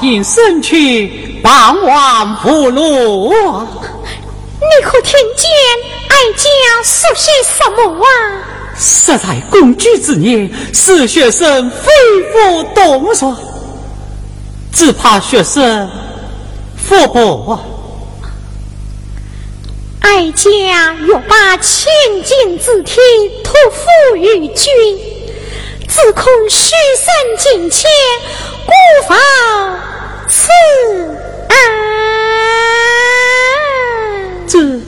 音声去，傍晚不落。
你可听见哀家说些什么啊？
实在公举之言，使学生非不动说，只怕学生佛不。
哀家欲把千金之体托付于君，只恐虚身近前。无法此安。
这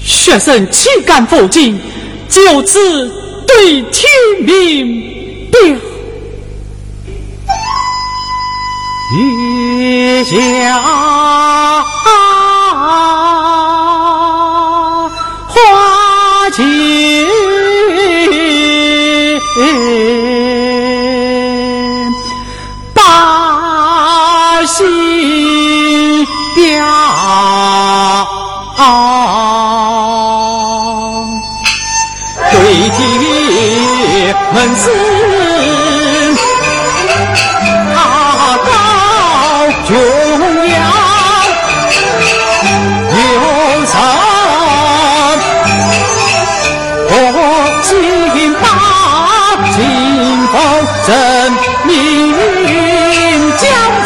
学生岂敢否进？就此对天明月下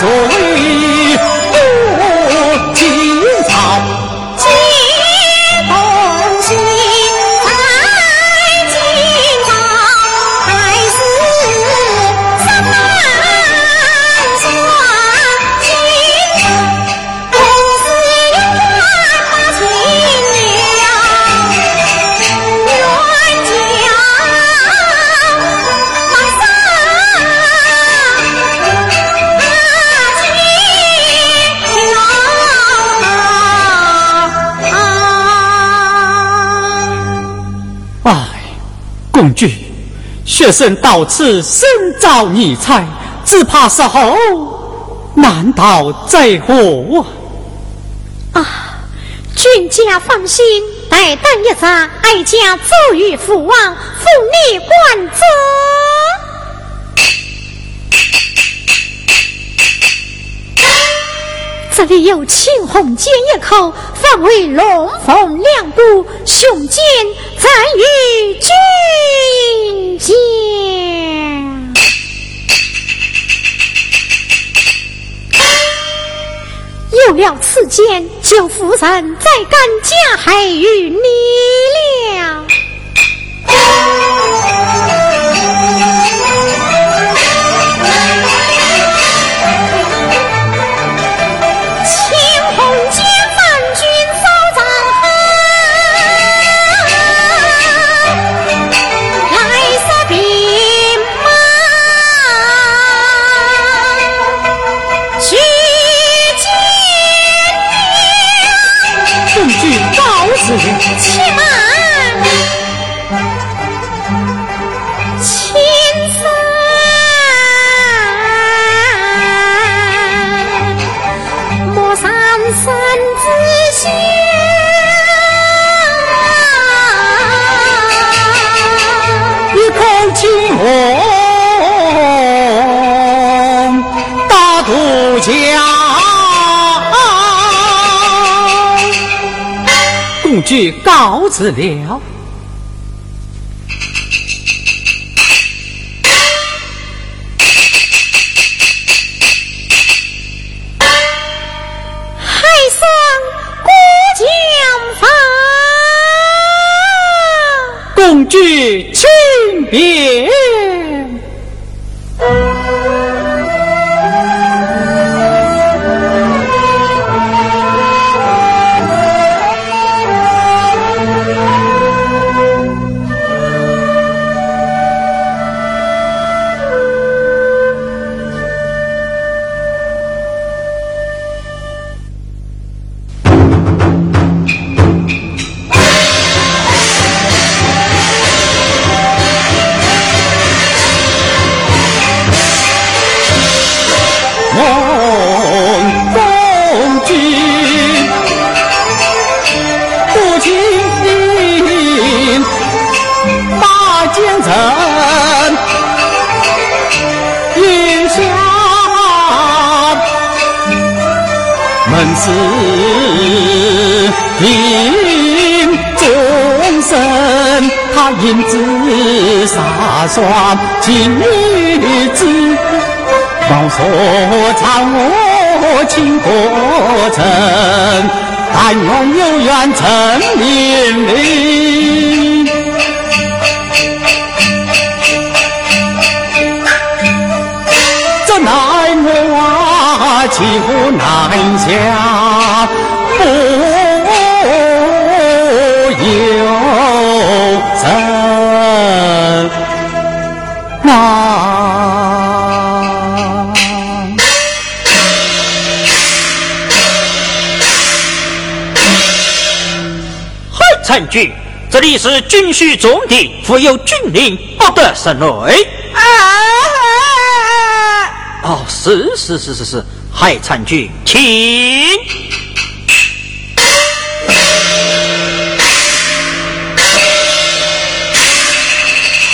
将 工具，学生到此深遭逆猜，只怕是后难逃灾祸
啊！君家放心，待等一日，哀家奏于父王，负你官责。这里有青红剑一口，方为龙凤两股，雄剑在于君家。有了此剑，就夫人再敢加害于你了。
去告辞了。
海
因子杀双情女子，望所长我情过程，但愿有缘成连理。这奈我啊骑虎难下，
参军，这里是军需重地，负有军令，不得擅内。哦，是是是是是，海参军，请。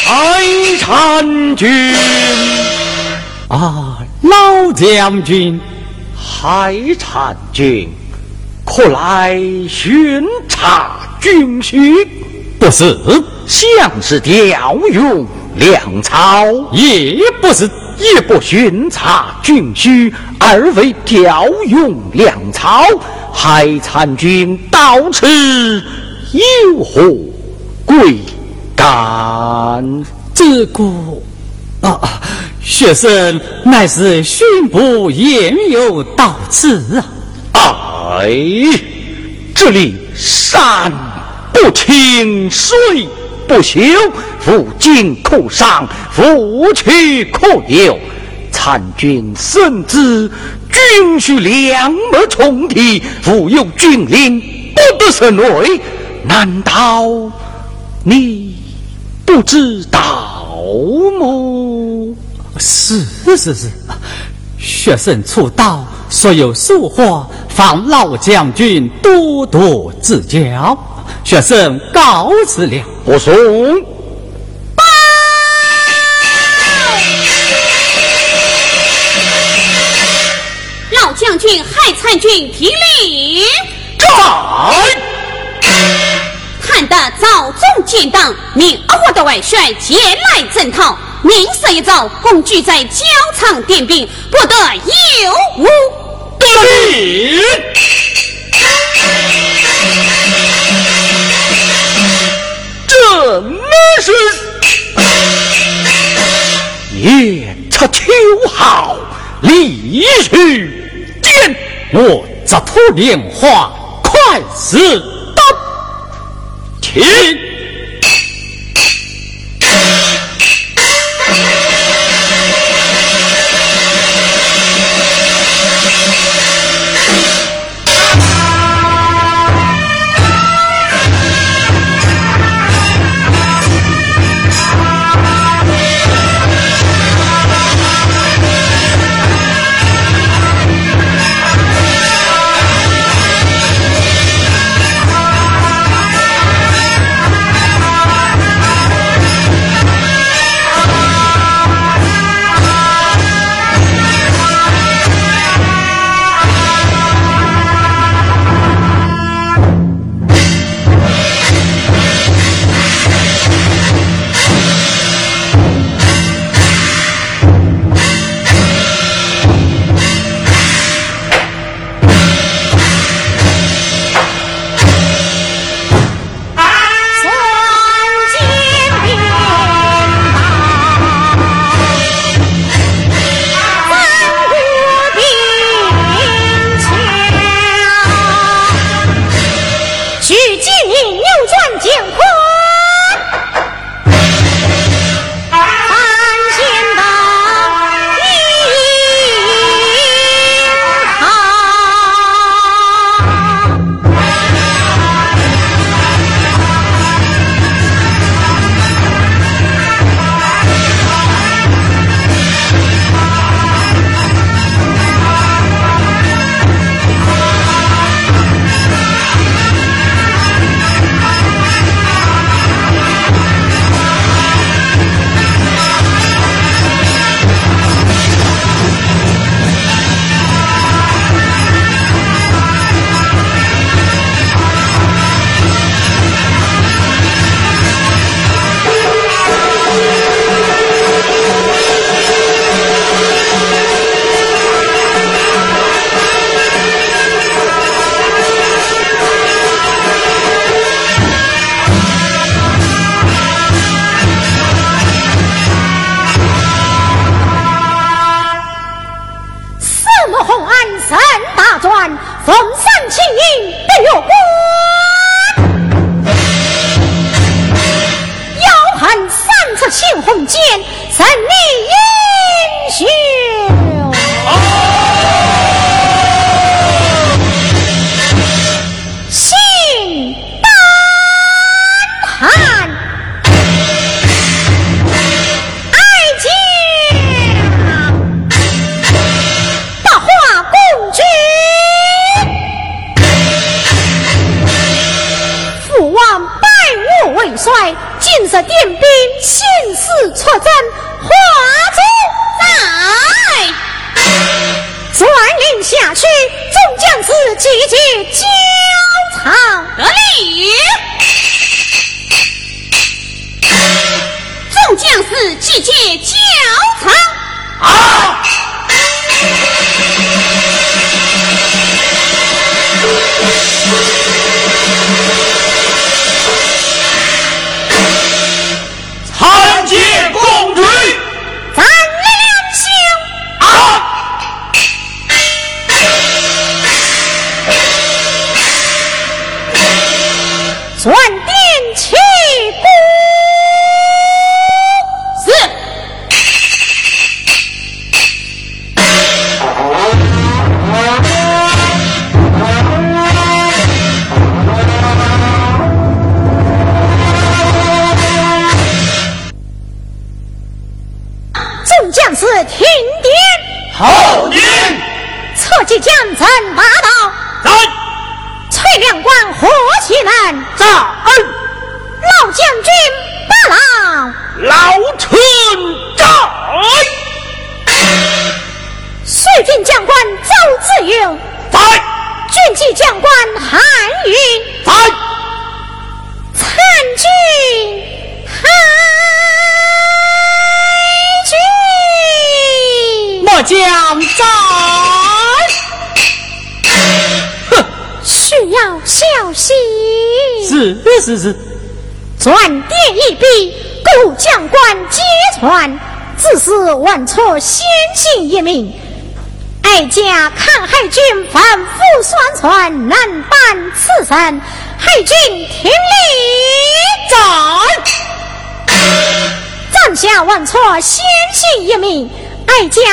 海参军
啊，老将军，
海参军，可来巡查。军需
不是，
像是调用粮草，
也不是，
也不巡查军需，而为调用粮草，害参军到此，有何贵干？
这个啊，学生乃是巡捕言有到此
啊！哎，这里山不清，水不休，夫进可上，夫去可留。参军甚至军需两目重提，复有军令不得胜内，难道你不知道么？
是是是，学生出道，所有俗话，望老将军多多指教。学生告辞了，
不送。
老将军害参军听令，
在。
看得赵忠见到，命阿火的外帅前来征讨。明色一早，共聚在交场点兵，不得有误。
得令。正是夜出秋毫，立须见
我这土莲花，快死？到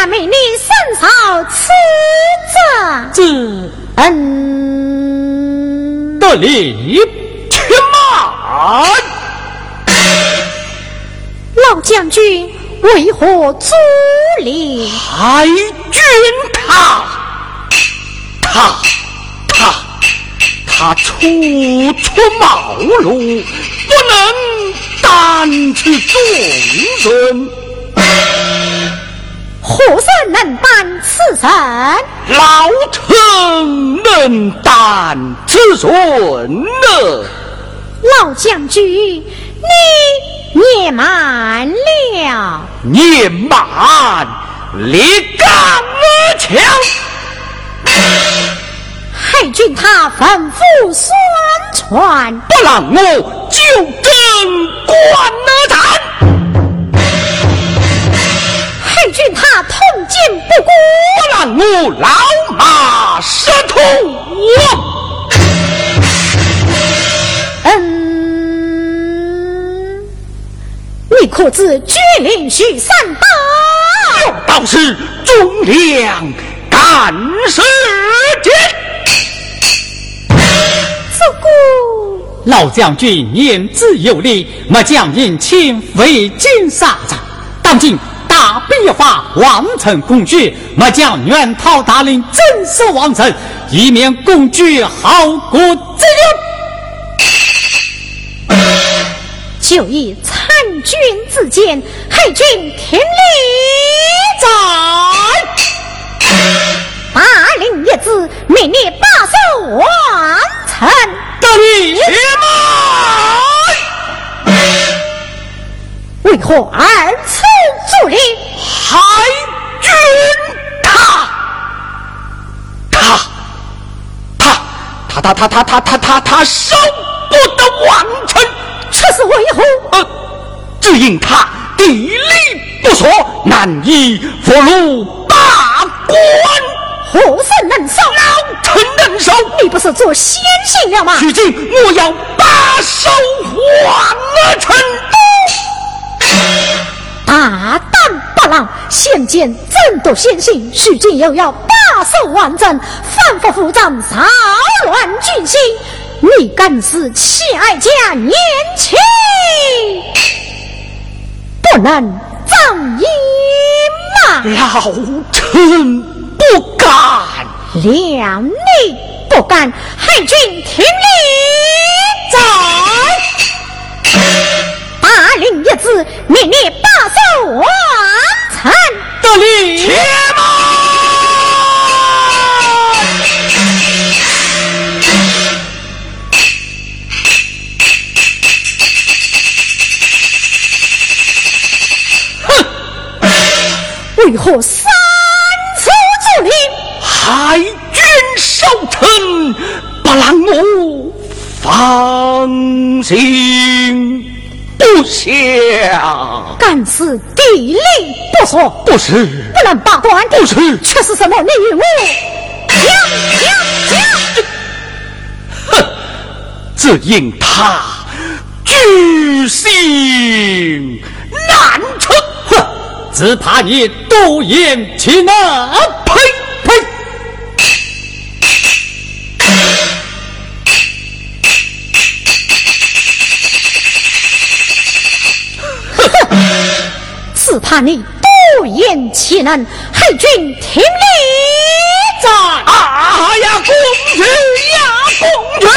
命你审扫此责。
这
恩，
得礼。
且慢。
老将军为何阻礼？
海军他，他，他，他初出茅庐，不能担此重任。
何人能担此身？
老臣能担此任呢。
老将军，你年满了，
年满立岗而强，
海军他吩咐宣传，
不让我就正官而战，
海军他痛进不顾，
不让我老马识途。
嗯，你可知决令许三刀？
倒是忠良干事节。
这个
老将军言之有理，末将引请为京上战，当今大兵一发，王城攻举，末将愿讨大令镇守王城，以免攻举好国之忧。
就以参军自荐，海军听令在。八令一字，命你把守王城。
得礼且慢。
为何二次助力？
海军他，他，他，他，他，他，他，他，他，他，他收不得王城。
这是为何？
呃，只因他地理不说，难以俘虏大官。
何甚能守？
老臣能守。
你不是做先行了吗？
取经，我要把守皇儿臣。
大胆不让，现见争夺先行，许靖又要罢守王政，反复复战，扰乱军心。你敢是弃爱家年轻，不能仗义吗？
老臣不敢。
谅你不敢，害君听令在。八令一字，命你把守王城。
得礼
且慢。
为何三次阻令？
海军守城，不让我放心不想。
敢是地理不说，
不是，
不能罢官，
不是，
却是什么？你与我讲讲讲！
哼，只因他居心难测，
哼，只怕你多言其能。
呸呸！
只怕你多言其能，害君听令在。
啊呀，公爵呀，公举！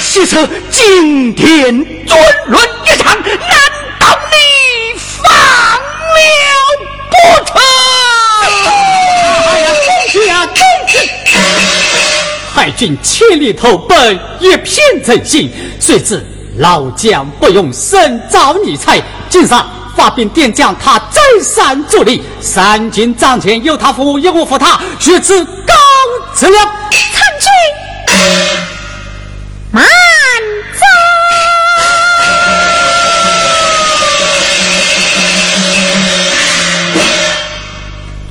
昔此惊天尊论一场，难道你放了不成？
啊呀，公爵呀，公爵！海军千里投奔，一片真心，谁知老将不用深造逆才，今上发兵点将他再三助力，三军帐前有他服务，有我扶他，学此高质量。
参军，慢走。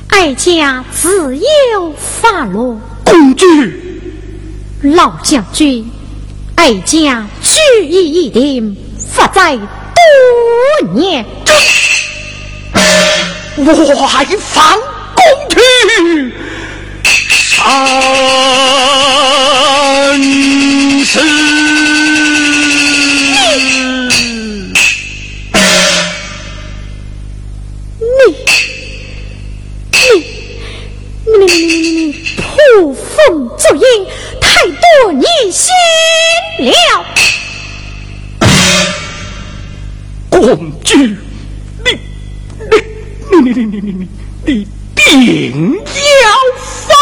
哀家自有法落。
公举，
老将军，哀家举意已定，发在多年。
外放公举，三十。
你，你，你，你，你，你，捕风捉影，太多你心了。
公举，你，你，你，你，你，你，你，你定要发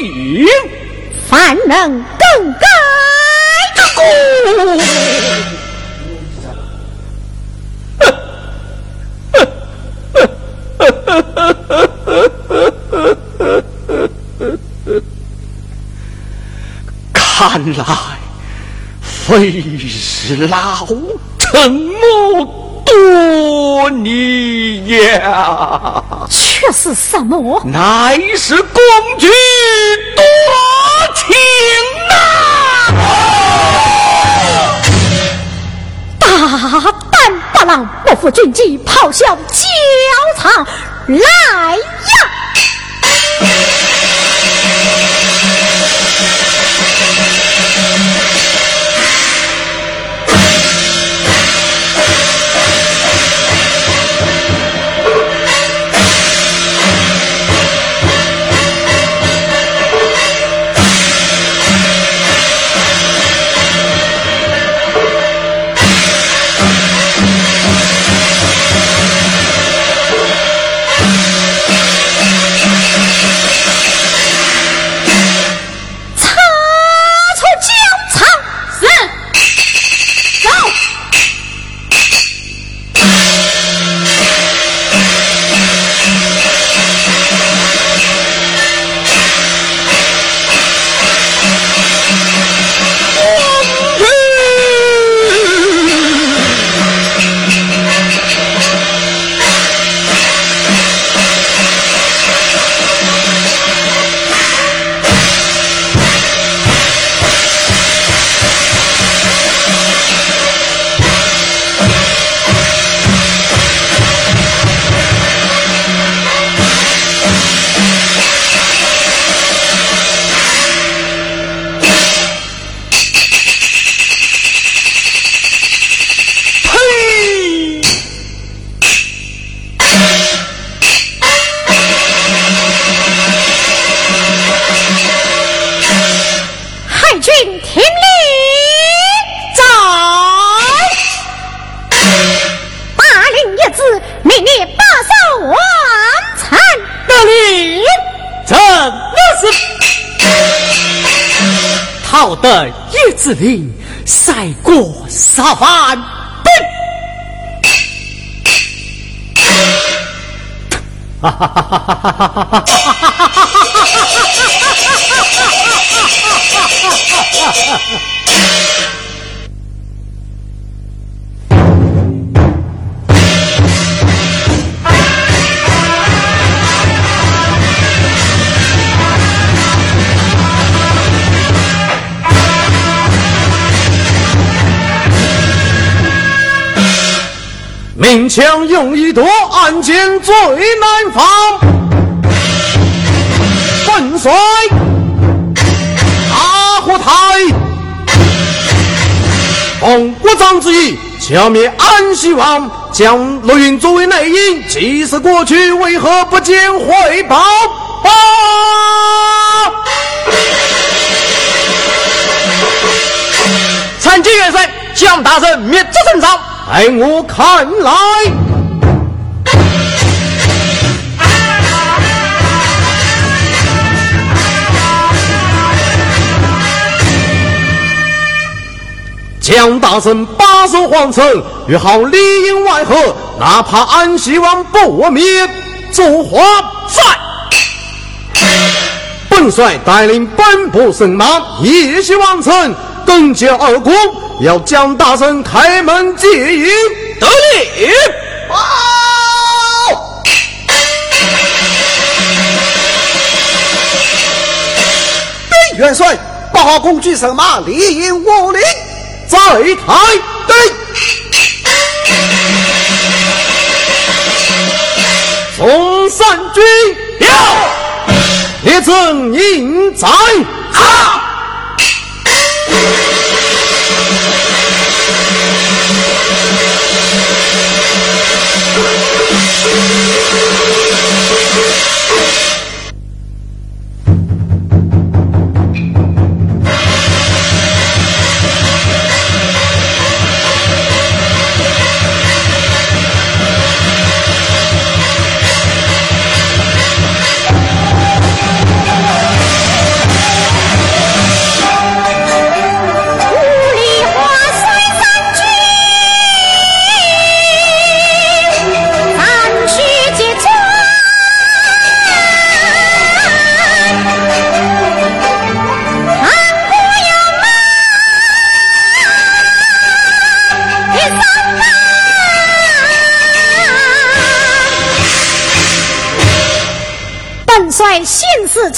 令，
凡能更改。
公。看来非是老臣我多你呀，
却是什么？
乃是公举多情呐！
大胆八郎不负军纪，咆哮焦场，来呀！
一字令，赛过沙凡兵。
哈哈哈哈哈哈哈哈明枪用一夺，案件最难防。本帅大火台，奉国丈之意，消灭安西王，将陆云作为内应。即使过去，为何不见回报？报！
参见元帅，蒋大人灭这阵仗。
在我看来，蒋大圣把守皇城，约好里应外合，哪怕安西王不灭，中华在。本帅带领本部神马，夜袭王城。登阶二公，要将大圣开门接迎。
得令。
报。对元帅，八公举神马，里应我领，
在台。对。宋三军
有。
列阵应在。
啊。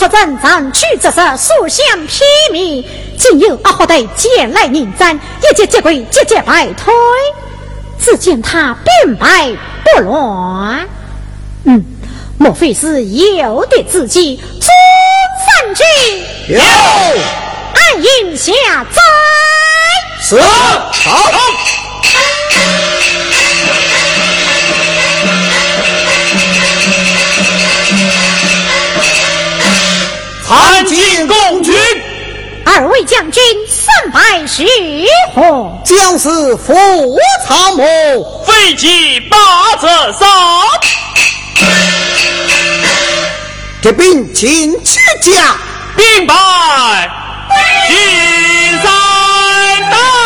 出征战区之时，所向披靡。今有阿虎队前来迎战，一节节跪，节节败退。只见他兵败不乱。嗯，莫非是有的自己？出三军
有，
暗影下在。
是好。
韩进共军。
二位将军，三百时？
将士扶草谋，
飞机八折三。
这兵请起驾，
兵败金山倒。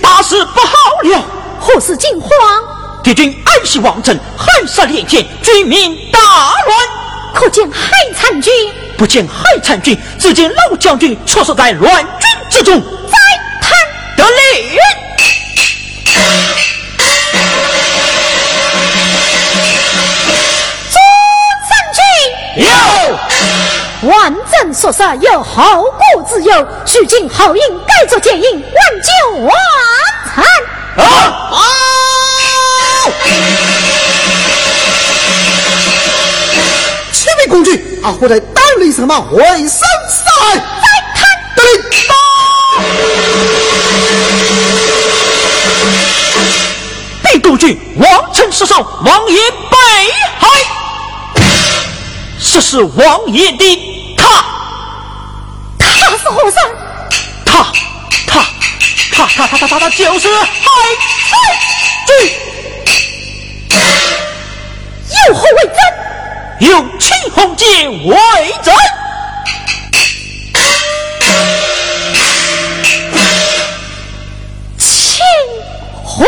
大。
事不好了！
何事惊慌？
敌军安西王城，汉杀连天，军民大乱。
可见海参军？
不见海参军，只见老将军出射在乱军之中。
在探
得令。
万镇所杀，有后顾之忧。许进后应改作奸营，挽救王参。
啊！
启禀公举，阿虎在单立什么？为生赛，
在探
得令到。
兵督军王臣失守，王爷被害。这是王爷的他，
他是何人？
他，他，他，他，他，他，他，他就是海参君。
有何为证？
有青红剑为证。
青红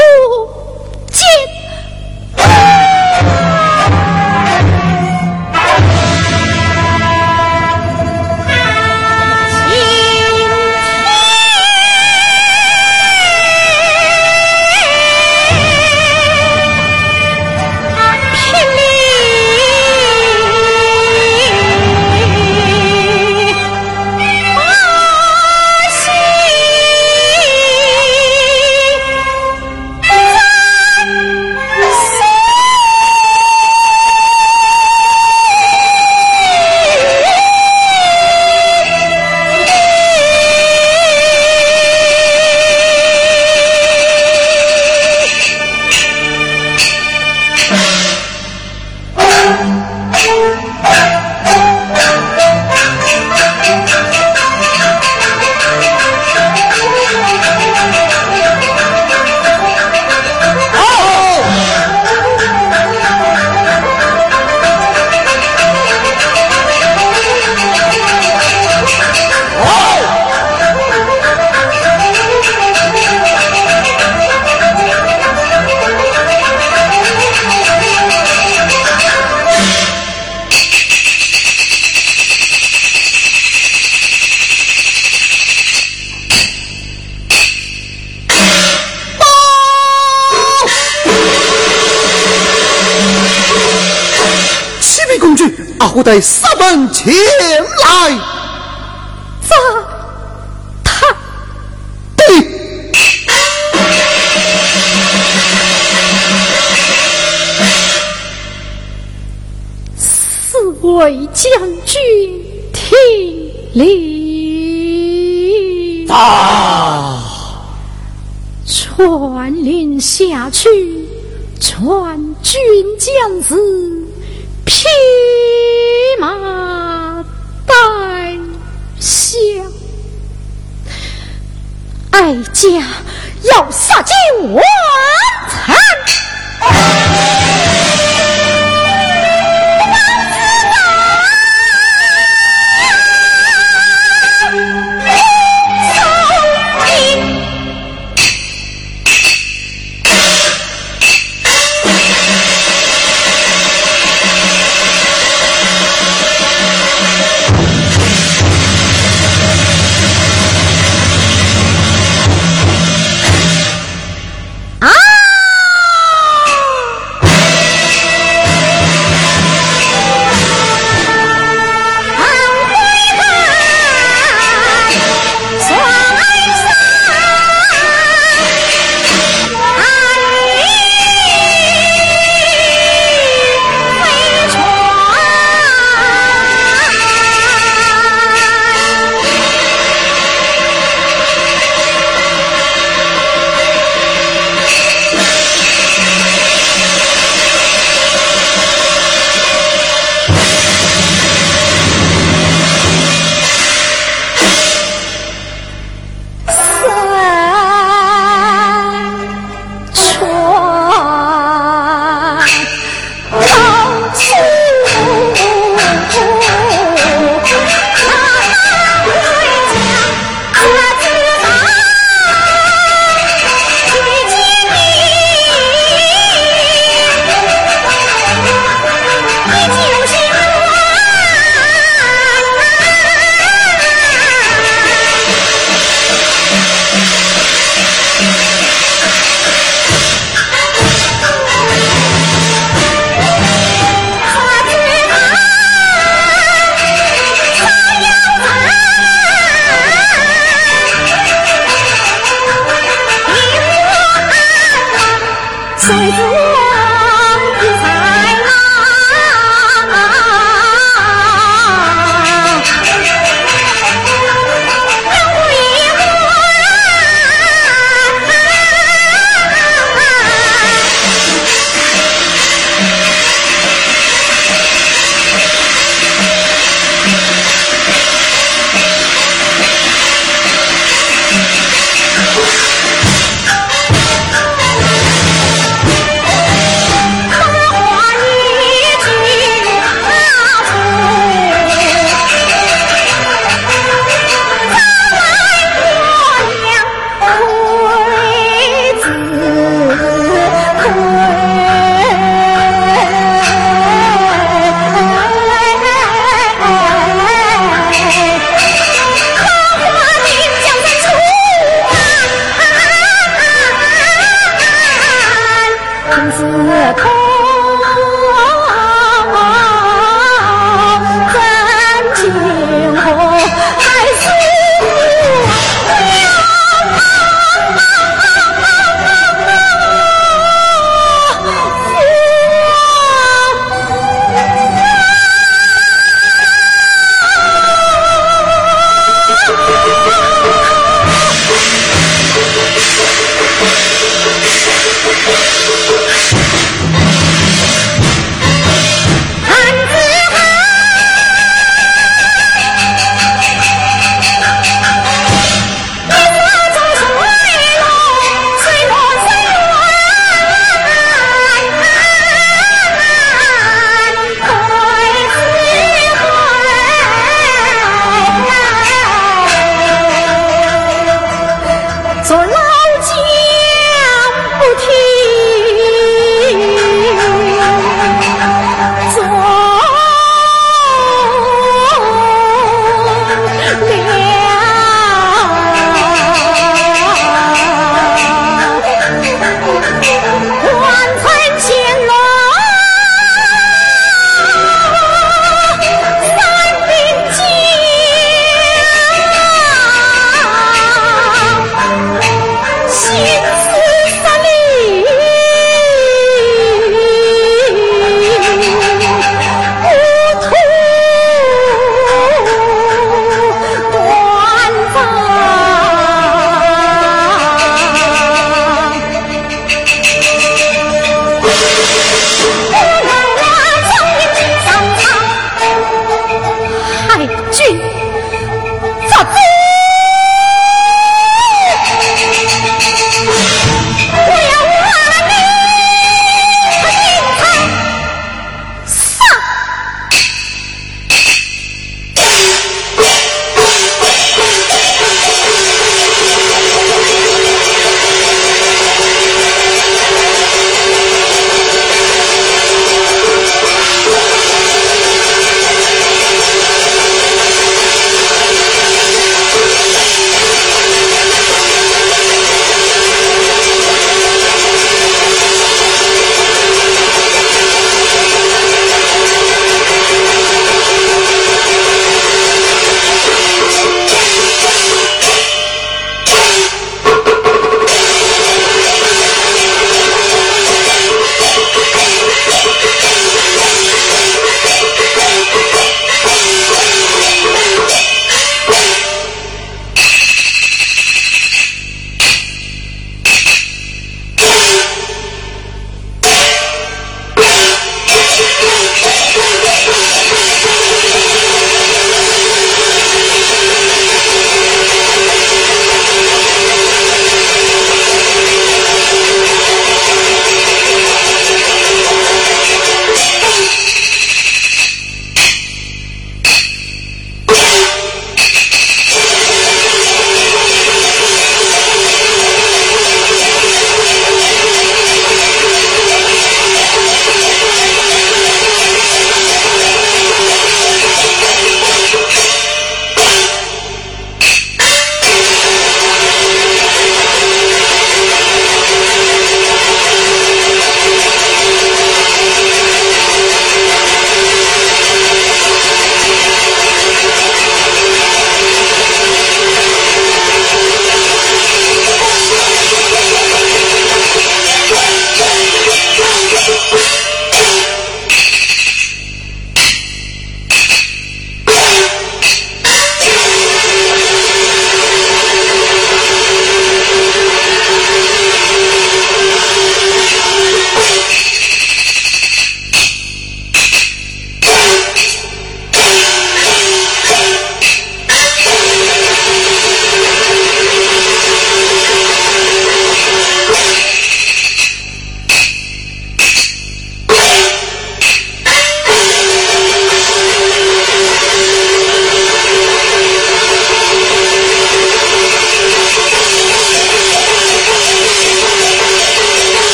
前来。
这他
对，
四位将军听令，
啊！
传令下去，哀家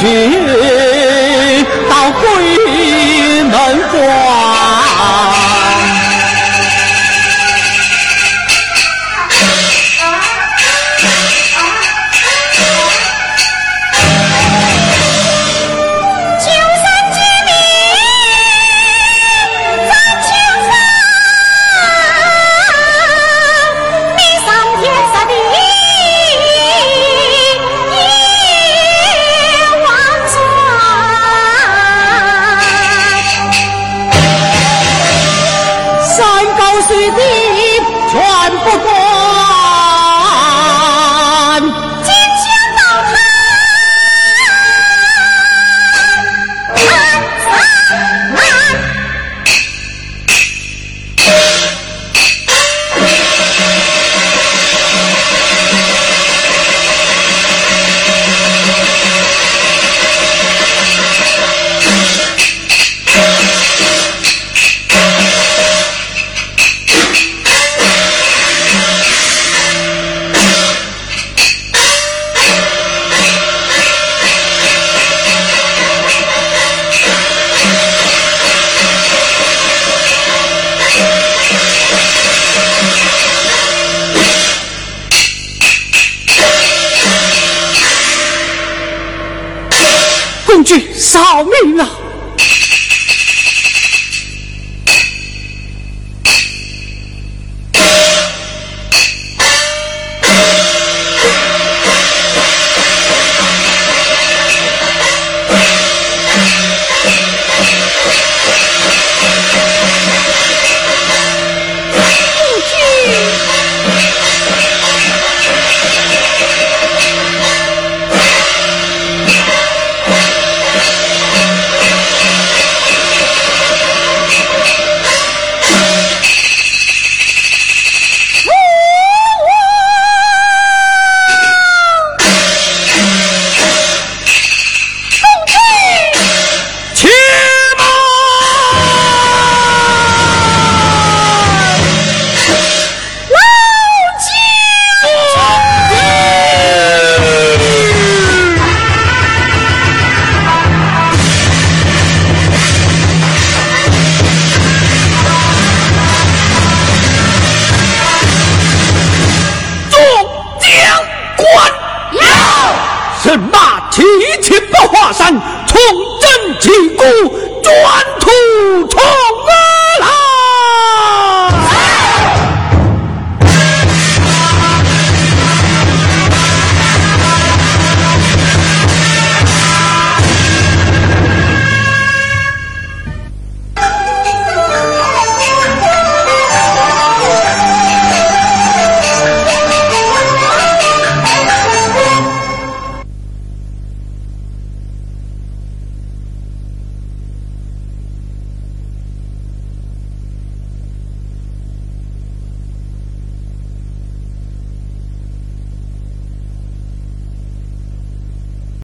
身